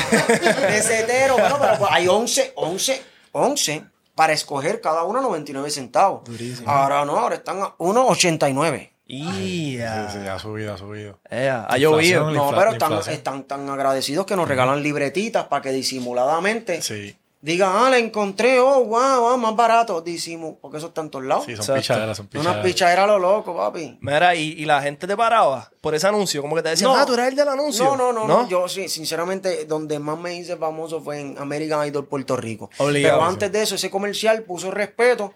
pesetero. Bueno, pero pues hay 11, 11, 11 para escoger cada uno 99 centavos. Ahora no, ahora están a 1.89. Ia. Sí, sí, ha subido, ha subido. Ea, ha llovido. No, pero están, están tan agradecidos que nos regalan libretitas para que disimuladamente Sí, digan, ah, la encontré, oh, wow, ah, más barato. Disimu, porque eso está en todos lados. sí, son Exacto. pichaderas, son Una pichaderas. pichadera a lo loco, papi. Mira, y, y la gente te paraba por ese anuncio. Como que te decían, No. ah, tú eres el del anuncio. No, no, no, no, Yo, sí, sinceramente, donde más me hice famoso fue en American Idol Puerto Rico. Obligado, Pero sí. antes de eso, ese comercial puso respeto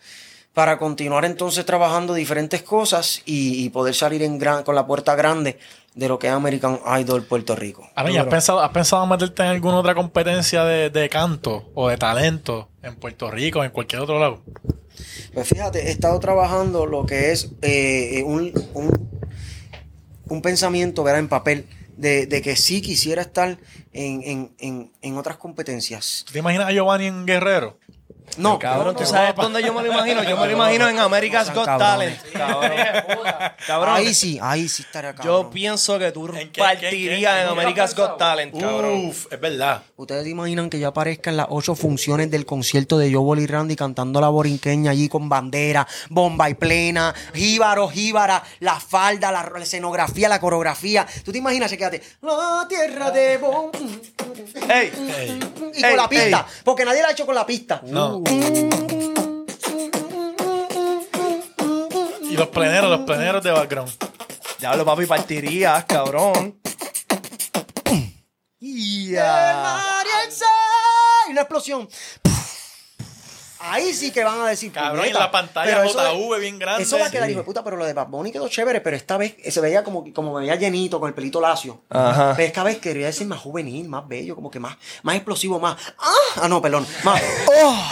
para continuar entonces trabajando diferentes cosas y, y poder salir en gran, con la puerta grande de lo que es American Idol Puerto Rico. Ahora, ¿y ¿has pensado, ¿has pensado meterte en alguna otra competencia de, de canto o de talento en Puerto Rico o en cualquier otro lado? Pues fíjate, he estado trabajando lo que es eh, eh, un, un, un pensamiento ¿verdad? en papel de, de que sí quisiera estar en, en, en, en otras competencias. ¿Tú te imaginas a Giovanni en Guerrero? No, Cabrón, ¿tú sabes dónde yo me lo imagino? Yo me lo imagino en America's Got Cabrones. Talent. Cabrón. Cabrón. Ahí sí, ahí sí estaría Yo cabrón. pienso que tú ¿En qué, partirías qué? en America's Got Talent, cabrón. Uf, es verdad. Ustedes se imaginan que yo aparezca en las ocho funciones del concierto de Joe y Randy cantando la borinqueña allí con bandera, bomba y plena, jíbaro, jíbara, la falda, la, la escenografía, la coreografía. ¿Tú te imaginas? Quédate. La tierra de bom. ¡Ey! Ey, Y con la pista. Porque nadie la ha hecho con la pista. no. Y los pleneros, los pleneros de background. Diablo, papi, partirías, cabrón. El Ya. mar y el sol. Y una explosión. Ahí sí que van a decir. Cabrón, y "Puñeta". la pantalla Pero eso JV bien grande. Eso va a quedar, Sí. hijo de puta, pero lo de Bad Bunny quedó chévere, pero esta vez se veía como, como me veía llenito, con el pelito lacio. Ajá. Pero esta vez quería decir más juvenil, más bello, como que más, más explosivo, más. ¡Ah! Ah, no, perdón. Más. ¡Oh!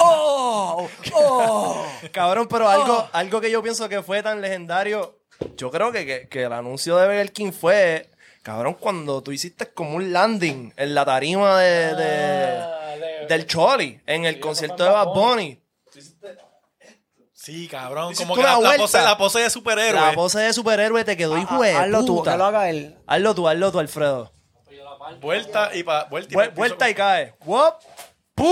¡Oh! ¡Oh! ¡Oh! Cabrón, pero algo, algo que yo pienso que fue tan legendario, yo creo que, que, que el anuncio de Burger King fue, cabrón, cuando tú hiciste como un landing en la tarima de, de- Ah, de- del Choli, en el concierto de Bad Bunny. Sí, cabrón. Hiciste Como que una la, la vuelta. pose, la pose de superhéroe. La pose de superhéroe te quedó hijo de Ah, Hazlo tú, puta. que lo haga él. Hazlo tú, hazlo tú, Alfredo. Vuelta y pa, vuelta y Vuel- pa- vuelta y cae. ¡Wop! ¡Pum!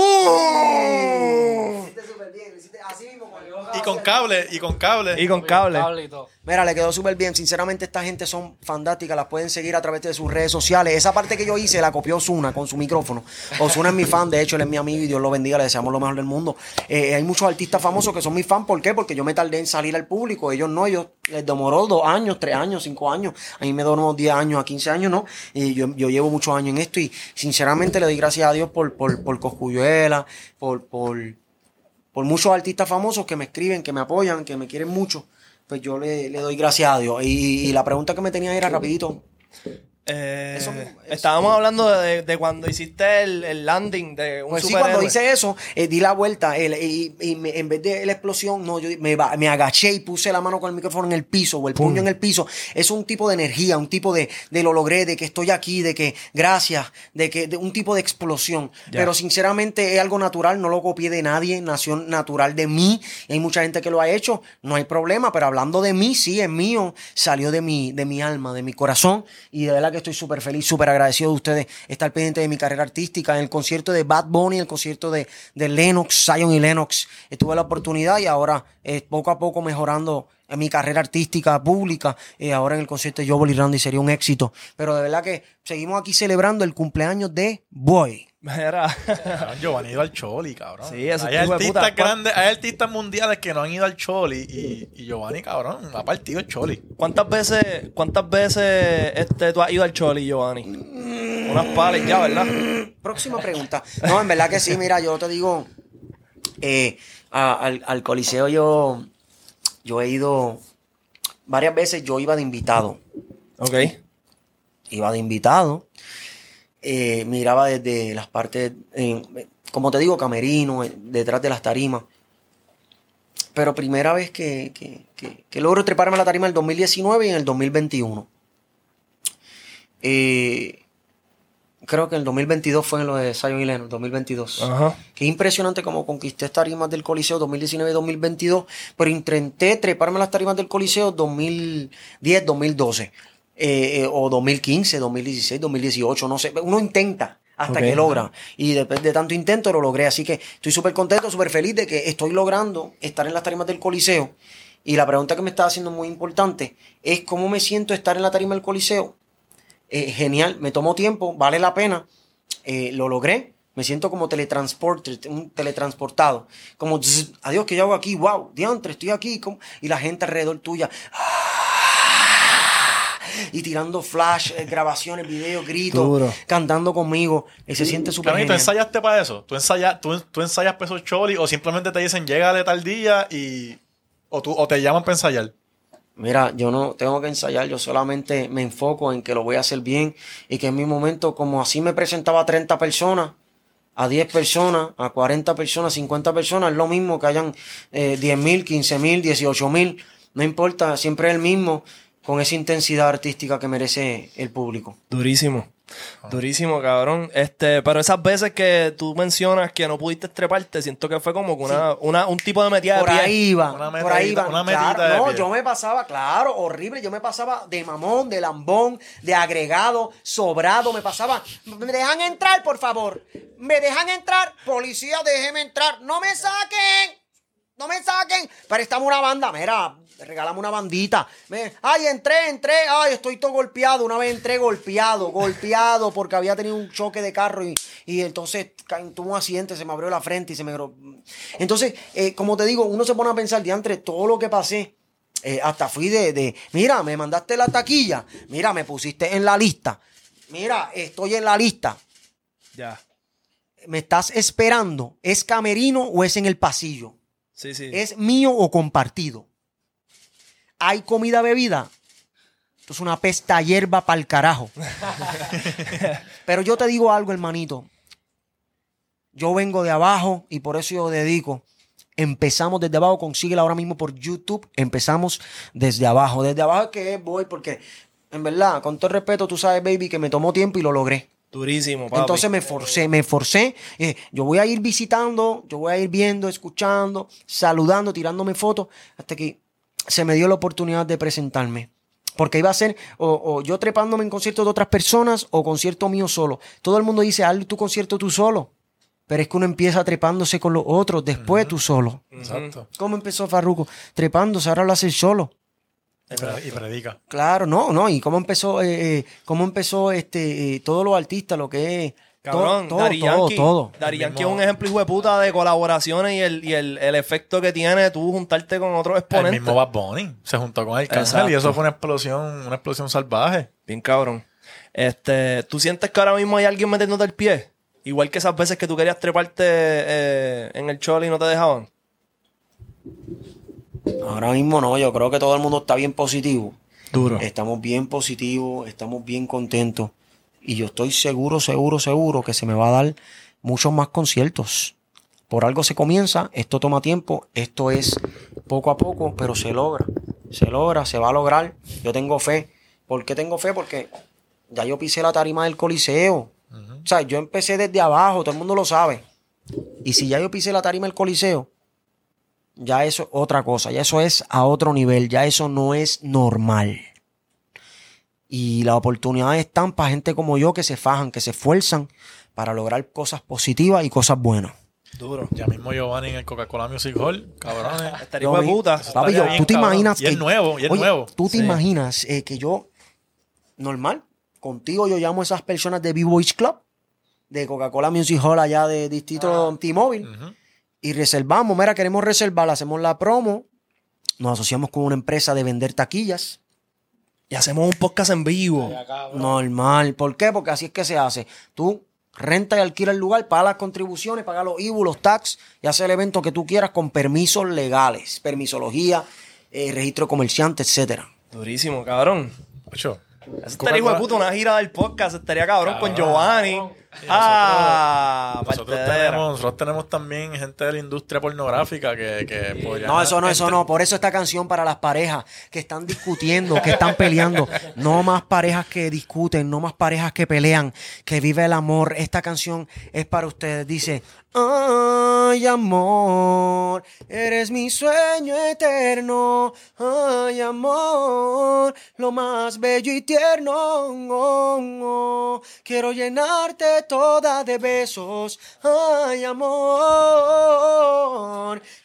Y con cable, y con cable. Y con cable. y todo. Mira, le quedó súper bien. Sinceramente, esta gente son fantásticas. Las pueden seguir a través de sus redes sociales. Esa parte que yo hice la copió Osuna con su micrófono. Osuna es mi fan. De hecho, él es mi amigo y Dios lo bendiga. Le deseamos lo mejor del mundo. Eh, hay muchos artistas famosos que son mis fans. ¿Por qué? Porque yo me tardé en salir al público. Ellos no. Ellos les demoró dos años, tres años, cinco años. A mí me demoró 10 años a 15 años, ¿no? Y yo, yo llevo muchos años en esto. Y sinceramente le doy gracias a Dios por, por, por Coscuyuela, por, por, por muchos artistas famosos que me escriben, que me apoyan, que me quieren mucho. pues yo le, le doy gracias a Dios. Y, y la pregunta que me tenía era rapidito. Eh, Eso eso. estábamos hablando de, de cuando hiciste el, el landing de un Pues sí, cuando hice eso, eh, di la vuelta el- y, y me- en vez de la explosión, no, yo me, me agaché y puse la mano con el micrófono en el piso o el puño en el piso. Es un tipo de energía, un tipo de, de lo logré, de que estoy aquí, de que gracias, de que de un tipo de explosión. Ya. Pero sinceramente es algo natural, no lo copié de nadie, nació natural de mí. Hay mucha gente que lo ha hecho, no hay problema, pero hablando de mí, sí, es mío, salió de mi, de mi alma, de mi corazón y de verdad que estoy súper feliz, súper agradecido de ustedes estar pendiente de mi carrera artística. En el concierto de Bad Bunny, el concierto de, de Lennox, Zion y Lennox, tuve la oportunidad y ahora eh, poco a poco mejorando en mi carrera artística pública. eh, ahora en el concierto de Joel y Randy sería un éxito. Pero de verdad que seguimos aquí celebrando el cumpleaños de Boy. Mira. Cabrón, Giovanni ha ido al Choli, cabrón. Sí, ese hay artistas puta. grandes, hay artistas mundiales que no han ido al Choli y, y Giovanni, cabrón, ha partido el Choli. ¿Cuántas veces, cuántas veces este, tú has ido al Choli, Giovanni? Unas palas ya, ¿verdad? Próxima pregunta. No, en verdad que sí, mira, yo te digo, eh, a- al, al Coliseo yo, yo he ido varias veces, yo iba de invitado. Ok. Iba de invitado, eh, miraba desde las partes, eh, como te digo, camerino, eh, detrás de las tarimas. Pero primera vez que, que, que- que logro treparme a la tarima en el 2019 y en el 2021. Eh, creo que en el 2022 fue en lo de Zion y Lennon, 2022. Ajá. Qué impresionante como conquisté tarimas del Coliseo 2019-2022, pero intenté treparme a las tarimas del Coliseo 2010-2012, eh, eh, o 2015, 2016, 2018, no sé. Uno intenta hasta que logra. Y después de tanto intento lo logré. Así que estoy súper contento, súper feliz de que estoy logrando estar en las tarimas del Coliseo. Y la pregunta que me está haciendo muy importante es cómo me siento estar en la tarima del Coliseo. Eh, genial, me tomó tiempo, vale la pena, eh, lo logré. Me siento como un teletransportado. Como, zzz, adiós, ¿qué yo hago aquí? Wow, diantre, estoy aquí. como- Y la gente alrededor tuya. ¡ah! Y tirando flash, eh, grabaciones, videos, gritos, Duro. cantando conmigo. Y se siente súper ¿y ¿tú ensayaste para eso? ¿Tú ensayas, tú, tú ensayas para esos Choli o simplemente te dicen llégale tal día y... O, tú, o te llaman para ensayar? Mira, yo no tengo que ensayar, yo solamente me enfoco en que lo voy a hacer bien y que en mi momento, como así me presentaba a 30 personas, a 10 personas, a 40 personas, 50 personas, es lo mismo que hayan eh, 10 mil, 15 mil, 18 mil, no importa, siempre es el mismo con esa intensidad artística que merece el público. Durísimo. Durísimo, cabrón. Este, pero esas veces que tú mencionas que no pudiste treparte, siento que fue como que una, una, un tipo de metida Por de pie. ahí va, Una por ahí va. una claro. metidita de no, pie. yo me pasaba, claro, horrible. Yo me pasaba de mamón, de lambón, de agregado, sobrado. Me pasaba. ¿Me dejan entrar, por favor? ¿Me dejan entrar? Policía, déjeme entrar. ¡No me saquen! ¡No me saquen! Pero estamos una banda, mira, regálame una bandita. Me- Ay, entré, entré. Ay, estoy todo golpeado. Una vez entré golpeado, golpeado, porque había tenido un choque de carro y, y entonces tuve un accidente, se me abrió la frente y se me... Entonces, eh, como te digo, uno se pone a pensar, diantre, todo lo que pasé. eh, hasta fui de, de, mira, me mandaste la taquilla, mira, me pusiste en la lista, mira, estoy en la lista, Ya. me estás esperando, ¿es camerino o es en el pasillo? Sí, sí. ¿Es mío o compartido? ¿Hay comida, bebida? Esto es una pesta hierba para el carajo. Pero yo te digo algo, hermanito. Yo vengo de abajo y por eso yo dedico. Empezamos desde abajo, consíguela ahora mismo por YouTube. Empezamos desde abajo. Desde abajo es que voy porque, en verdad, con todo el respeto, tú sabes, baby, que me tomó tiempo y lo logré. Durísimo, papi. Entonces me forcé, me forcé. Eh, yo voy a ir visitando, yo voy a ir viendo, escuchando, saludando, tirándome fotos, hasta que se me dio la oportunidad de presentarme. Porque iba a ser o, o yo trepándome en conciertos de otras personas o concierto mío solo. Todo el mundo dice, haz tu concierto tú solo. Pero es que uno empieza trepándose con los otros, después tú solo. Exacto. ¿Cómo empezó Farruko? Trepándose, ahora lo hace solo. Y predica. Claro, no, no. Y cómo empezó, eh, eh, cómo empezó este, eh, todos los artistas, lo que es. Cabrón, todo, Daddy todo, Yankee, todo. Daddy El Yankee es un ejemplo hijo de puta de colaboraciones y el, y el, el efecto que tiene tú juntarte con otros El exponentes. mismo Bad Bunny se juntó con el cáncer Exacto. y eso fue una explosión, una explosión salvaje. Bien cabrón. Este, ¿tú sientes que ahora mismo hay alguien metiéndote el pie? Igual que esas veces que tú querías treparte eh, en el chole y no te dejaban. Ahora mismo no, yo creo que todo el mundo está bien positivo. Duro. Estamos bien positivos, estamos bien contentos. Y yo estoy seguro, seguro, seguro que se me va a dar muchos más conciertos. Por algo se comienza, esto toma tiempo, esto es poco a poco, pero se logra. Se logra, se va a lograr. Yo tengo fe. ¿Por qué tengo fe? Porque ya yo pisé la tarima del Coliseo. O sea, yo empecé desde abajo, todo el mundo lo sabe. Y si ya yo pisé la tarima del Coliseo, ya eso es otra cosa, ya eso es a otro nivel, ya eso no es normal. Y las oportunidades están para gente como yo que se fajan, que se esfuerzan para lograr cosas positivas y cosas buenas. Duro. Ya mismo Giovanni en el Coca-Cola Music Hall, cabrones. Estaría de puta. Papi, yo- bien, tú te cabrón. imaginas Y es que. nuevo, y es Oye, nuevo. Tú te Sí. imaginas eh, que yo, normal, contigo yo llamo a esas personas de B-Boys Club, de Coca-Cola Music Hall allá de Distrito T-Mobile, Ujú. y reservamos. Mira, queremos reservar, hacemos la promo, nos asociamos con una empresa de vender taquillas. Y hacemos un podcast en vivo. Normal. ¿Por qué? Porque así es que se hace. Tú renta y alquila el lugar, paga las contribuciones, paga los IBU, los tax y hace el evento que tú quieras con permisos legales, permisología, eh, registro de comerciante, etcétera. Durísimo, cabrón. Ocho. Estaría hijo de puta una gira del podcast. Estaría cabrón con Giovanni. Y Ah, Nosotros tenemos, nosotros tenemos también gente de la industria pornográfica que, que podría. No, eso no, eso no. Por eso esta canción para las parejas que están discutiendo, que están peleando. No más parejas que discuten, no más parejas que pelean, que vive el amor. Esta canción es para ustedes. Dice, ay amor, eres mi sueño eterno. Ay amor, lo más bello y tierno. Oh, oh. Quiero llenarte toda de besos. Ay amor,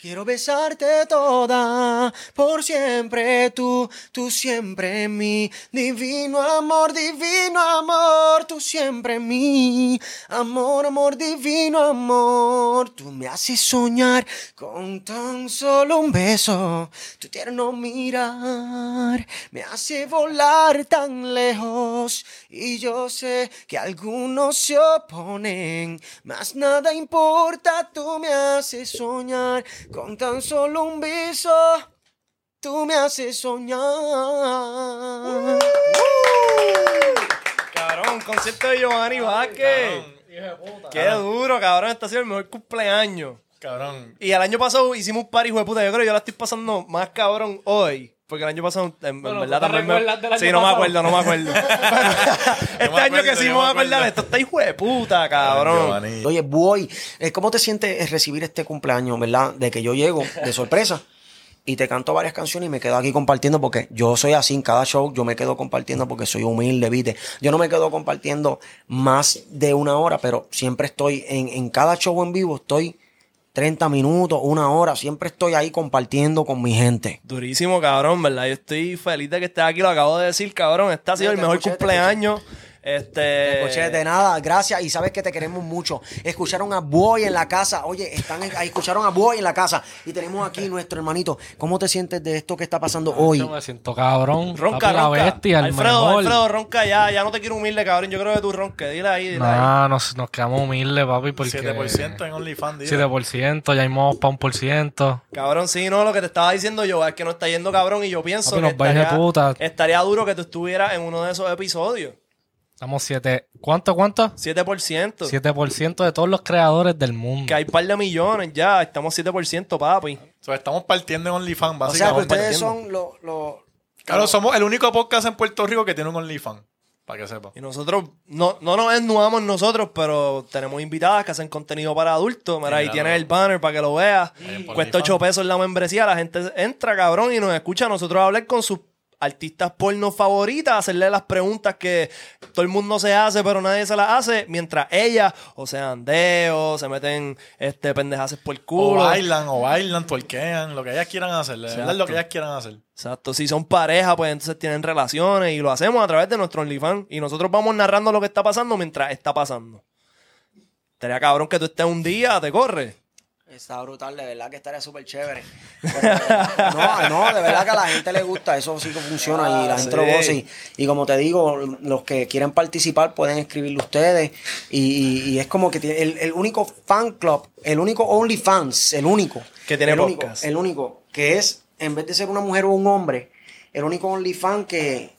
quiero besarte toda por siempre tú, tú siempre mí. Divino amor, divino amor, tú siempre mí. Amor, amor, divino amor, tú me haces soñar con tan solo un beso. Tu tierno mirar me hace volar tan lejos. Y yo sé que algunos se oponen, mas nada importa, tú me haces soñar con tan solo un beso. Tú me haces soñar. Cabrón, concierto de Giovanni Vázquez. Qué duro, cabrón. Este ha sido el mejor cumpleaños. Cabrón. Y el año pasado hicimos un party, hijo de puta. Yo creo que yo la estoy pasando más cabrón hoy. Porque el año pasado, en, verdad, ¿tú te también me... Sí, no me acuerdo, no me acuerdo. este me año que sí me voy a acordar. acuerdo. Esto está hijo de puta, cabrón. Oye, voy. eh, ¿Cómo te sientes recibir este cumpleaños, verdad? De que yo llego de sorpresa y te canto varias canciones y me quedo aquí compartiendo porque yo soy así en cada show. Yo me quedo compartiendo porque soy humilde, ¿viste? Yo no me quedo compartiendo más de una hora, pero siempre estoy en, en cada show en vivo, estoy 30 minutos, una hora. Siempre estoy ahí compartiendo con mi gente. Durísimo, cabrón, ¿verdad? Yo estoy feliz de que estés aquí, lo acabo de decir, cabrón. Este ha sido el mejor escuché, cumpleaños. Este. Escuché, de nada, gracias. Y sabes que te queremos mucho. Escucharon a Boy en la casa. Oye, están escucharon a Boy en la casa. Y tenemos aquí nuestro hermanito. ¿Cómo te sientes de esto que está pasando hoy? Yo me siento cabrón. Ronca, papi, la ronca. bestia, el Alfredo, mejor. Alfredo, ronca ya. Ya no te quiero humilde, cabrón. Yo creo que tú ronque. Dile ahí, dile ahí. Nah, nos, nos quedamos humildes, papi, porque... 7% en OnlyFans. dile. 7%, ya íbamos para un por ciento. Cabrón, sí, no, lo que te estaba diciendo yo es que no está yendo cabrón y yo pienso Papi, que nos vais de estaría, puta. estaría duro que tú estuvieras en uno de esos episodios. Estamos 7... ¿Cuánto, cuánto? 7%. 7% de todos los creadores del mundo. Que hay un par de millones ya. Estamos 7%, papi. O sea, estamos partiendo en OnlyFans, O sea, que básicamente. ustedes partiendo. son los... los- Claro, somos el único podcast en Puerto Rico que tiene un OnlyFans. Para que sepa. Y nosotros no, no nos desnudamos nosotros, pero tenemos invitadas que hacen contenido para adultos. Mira, ahí tienes el banner para que lo veas. Cuesta 8 OnlyFans. pesos la membresía. La gente entra, cabrón, y nos escucha a nosotros hablar con sus artistas porno favoritas, hacerle las preguntas que todo el mundo se hace, pero nadie se las hace, mientras ellas o sean deos, se meten este pendejaces por el O culo. bailan, o bailan, tuerquean, lo que ellas quieran hacer. Lo que ellas quieran hacer. Exacto, si son pareja, pues entonces tienen relaciones y lo hacemos a través de nuestro OnlyFans. Y nosotros vamos narrando lo que está pasando mientras está pasando. Estaría cabrón que tú estés un día, te corre. Está brutal, de verdad que estaría súper chévere. Pero, no, no, de verdad que a la gente le gusta, eso sí que funciona y la gente lo goza. Y, y como te digo, los que quieren participar pueden escribirle ustedes. Y, y- y es como que tiene el, el único fan club, el único OnlyFans, el único. Que tiene el único, el único que es en vez de ser una mujer o un hombre, el único OnlyFans que,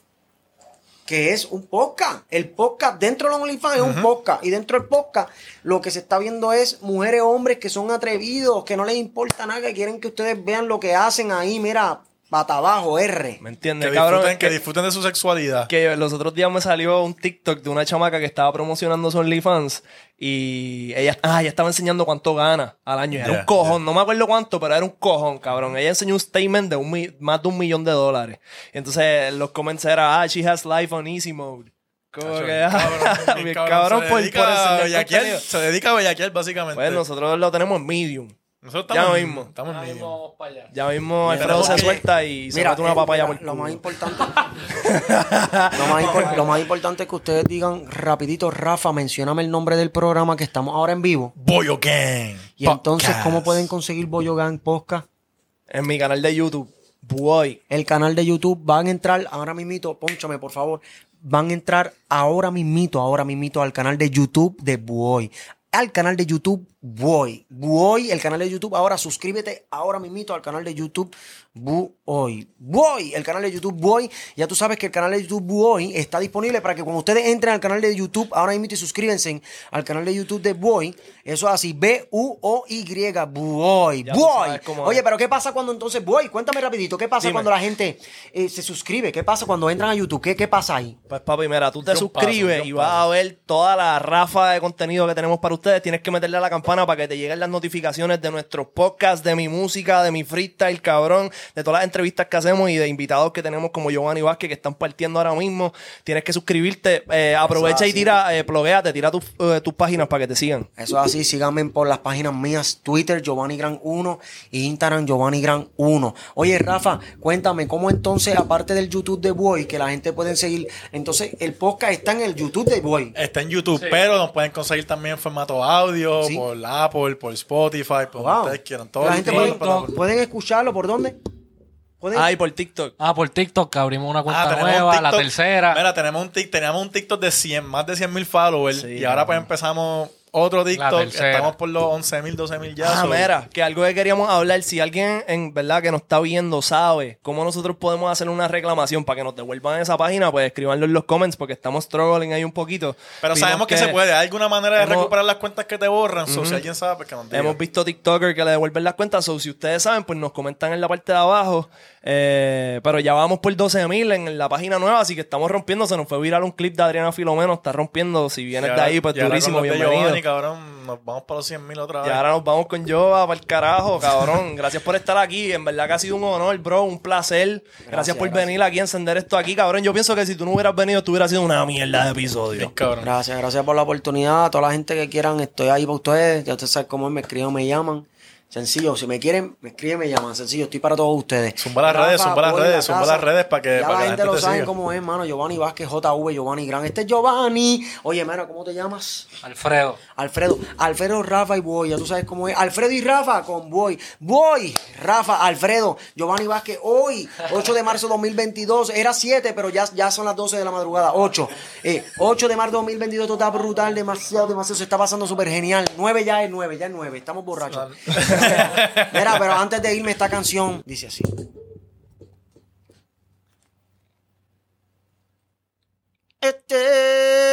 que es un podcast. El podcast dentro de los OnlyFans es un podcast. Y dentro del podcast lo que se está viendo es mujeres hombres que son atrevidos, que no les importa nada, que quieren que ustedes vean lo que hacen ahí, mira, pata abajo, R. ¿Me Que entiendes, cabrón? disfruten, que Que- disfruten de su sexualidad. que los otros días me salió un TikTok de una chamaca que estaba promocionando su OnlyFans y ella, ah, ella estaba enseñando cuánto gana al año. Era Yeah, un cojón, no me acuerdo cuánto, pero era un cojón, cabrón. Ella enseñó un statement de un mi- más de un millón de dólares. Entonces los comments eran, ah, she has life on easy mode. Como que, bien cabrón, bien cabrón. cabrón Se por, dedica por a. Se dedica a básicamente. Pues nosotros lo tenemos en Medium. Nosotros ya estamos mismo. Estamos en mismo vamos para allá. Ya mismo Mira, Alfredo se suelta y se Mira, mete una papaya mira, por lo más importante lo, más impor- lo más importante es que ustedes digan rapidito, Rafa, mencióname el nombre del programa que estamos ahora en vivo. Boyo Gang. Y entonces. ¿cómo pueden conseguir Boyo Gang Podcast? En mi canal de YouTube, Boy. el canal de YouTube. Van a entrar ahora mismito, ponchame por favor. Van a entrar ahora mismito, ahora mismito al canal de YouTube de Buoy. Al canal de YouTube Buoy. Buoy, el canal de YouTube. Ahora suscríbete ahora mismito al canal de YouTube Buoy. Buoy, el canal de YouTube Buoy. Ya tú sabes que el canal de YouTube Buoy está disponible para que cuando ustedes entren al canal de YouTube ahora mismito y suscríbanse al canal de YouTube de Buoy. Eso es así, B-U-O-Y, Buoy. Buoy. Oye, pero ¿qué pasa cuando entonces Buoy? Cuéntame rapidito, ¿qué pasa Dime. cuando la gente eh, se suscribe? ¿Qué pasa cuando entran a YouTube? ¿Qué, qué pasa ahí? Pues papi, mira, tú te Yo suscribes paso, y vas a ver toda la rafa de contenido que tenemos para ustedes. Tienes que meterle a la campana para que te lleguen las notificaciones de nuestros podcasts, de mi música, de mi freestyle, cabrón, de todas las entrevistas que hacemos y de invitados que tenemos como Giovanni Vázquez que están partiendo ahora mismo. Tienes que suscribirte, eh, aprovecha y tira, eh, tira tus, eh, tus páginas para que te sigan. Eso es así, síganme por las páginas mías, Twitter, Giovanni Gran 1 y Instagram, Giovanni Gran 1. Oye, Rafa, cuéntame, ¿cómo entonces, aparte del YouTube de Boy, que la gente puede seguir, entonces el podcast está en el YouTube de Boy? Está en YouTube, pero nos pueden conseguir también en formato audio, Sí. por Apple, por Spotify, por donde Wow. ustedes quieran. Todo La gente puede, pueden escucharlo, ¿por dónde? Ah, y por TikTok. Ah, por TikTok, que abrimos una cuenta Ah, un nueva, la tercera. Mira, tenemos un, tic- teníamos un TikTok de 100, más de 100 mil followers. Sí, y ahora pues empezamos otro TikTok. Estamos por los 11 mil, 12 mil ya. Ah, so- mira, que algo que queríamos hablar, si alguien en verdad que nos está viendo sabe cómo nosotros podemos hacer una reclamación para que nos devuelvan esa página, pues escribanlo en los comments porque estamos struggling ahí un poquito. Pero Vimos sabemos que, se puede. ¿Hay alguna manera de hemos- recuperar las cuentas que te borran? So, si alguien sabe, pues que nos diga. Hemos visto TikTokers que le devuelven las cuentas, o si ustedes saben, pues nos comentan en la parte de abajo. Eh, pero ya vamos por 12 mil en la página nueva, así que estamos rompiendo. Se nos fue viral un clip de Adriana Filomeno, está rompiendo. Si vienes de ahí, pues durísimo, bienvenido. Cabrón, nos vamos para los 100 mil otra Y vez. ahora nos vamos con Jova para el carajo, cabrón. Gracias por estar aquí. En verdad que ha sido un honor, bro. Un placer. Gracias, por gracias. venir aquí a encender esto aquí, cabrón. Yo pienso que si tú no hubieras venido, tú hubieras sido una mierda de episodio. Cabrón. Gracias, gracias por la oportunidad. A toda la gente que quieran, estoy ahí para ustedes. Ya ustedes saben cómo es, me escriben me llaman. Sencillo, si me quieren, me escriben, me llaman. Sencillo, estoy para todos ustedes. Zumba las redes, zumba las redes, la zumba las redes para que- Ya para la que la gente gente lo sabe cómo es, mano. Giovanni Vázquez, JV, Giovanni Gran. Este es Giovanni. Oye, mira, ¿cómo te llamas? Alfredo. Alfredo, Alfredo, Rafa y Boy, ya tú sabes cómo es. Alfredo y Rafa con Boy. Boy, Rafa, Alfredo, Giovanni Vázquez, hoy, 8 de marzo de 2022. Era 7, pero ya, ya son las 12 de la madrugada. 8. Eh, 8 de marzo de 2022, esto está brutal, demasiado, demasiado. Se está pasando súper genial. 9 ya es 9, ya es 9. Estamos borrachos. Mira, pero antes de irme, esta canción dice así. Eterno.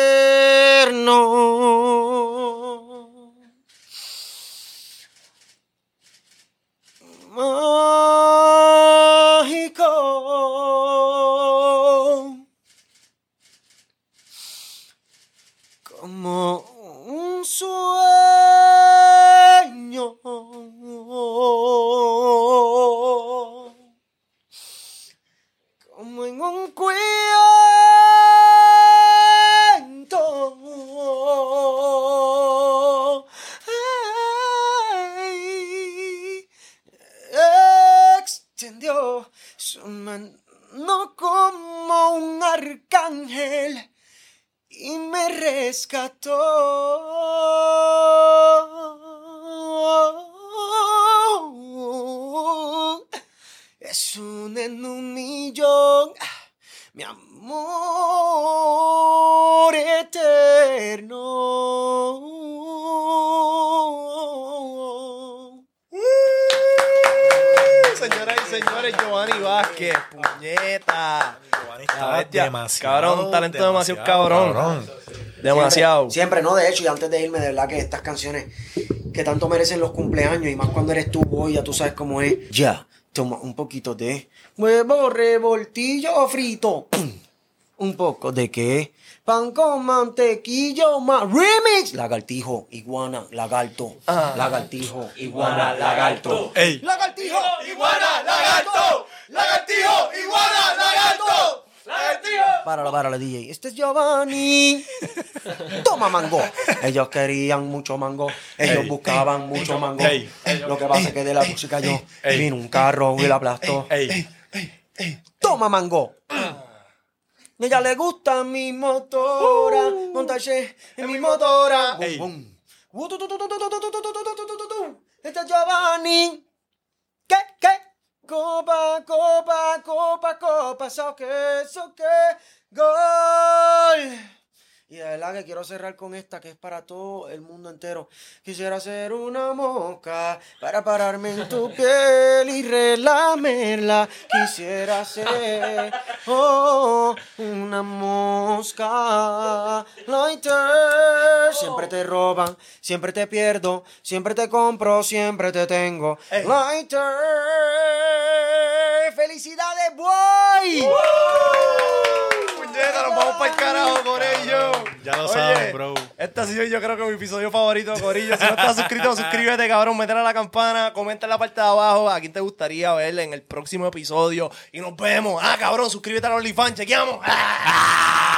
Mágico. Como un sueño. Bestia. demasiado. Cabrón, un talento demasiado cabrón. Demasiado. Siempre, siempre, no, de hecho, y antes de irme, de verdad que estas canciones que tanto merecen los cumpleaños, y más cuando eres tú, boy, ya tú sabes cómo es. Ya, toma un poquito de huevo revoltillo frito. Pum. Un poco de qué? Pan con mantequillo más remix. Lagartijo, iguana, lagarto. Ah. Lagartijo, iguana, lagarto. Ey, Lagartijo, iguana, lagarto. Lagartijo, iguana, lagarto. Para la Páralo, páralo, DJ. Este es Giovanni. Toma mango. Ellos querían mucho mango. Ellos buscaban mucho mango. Lo que pasa es que de la música yo vino un carro y la aplastó. Toma mango. Ella le gusta mi motora. Uh, en mi motora. Este es Giovanni. ¿Qué? ¿Qué? Copa, copa, copa, copa, soccer, soccer, gol. Y de verdad que quiero cerrar con esta que es para todo el mundo entero. Quisiera ser una mosca para pararme en tu piel y relamerla. Quisiera ser oh, una mosca. Lighter. Siempre te roban, siempre te pierdo, siempre te compro, siempre te tengo. Lighter. ¡Felicidades, boy! Vamos para el carajo, Corillo. Ya lo Oye, saben, bro. Este ha sido yo creo que mi episodio favorito, Corillo. Si no estás suscrito, suscríbete, cabrón. Métele a la campana, comenta en la parte de abajo a quién te gustaría ver en el próximo episodio. Y nos vemos. Ah, cabrón, suscríbete a los OnlyFans. Chequeamos. ¡Ah!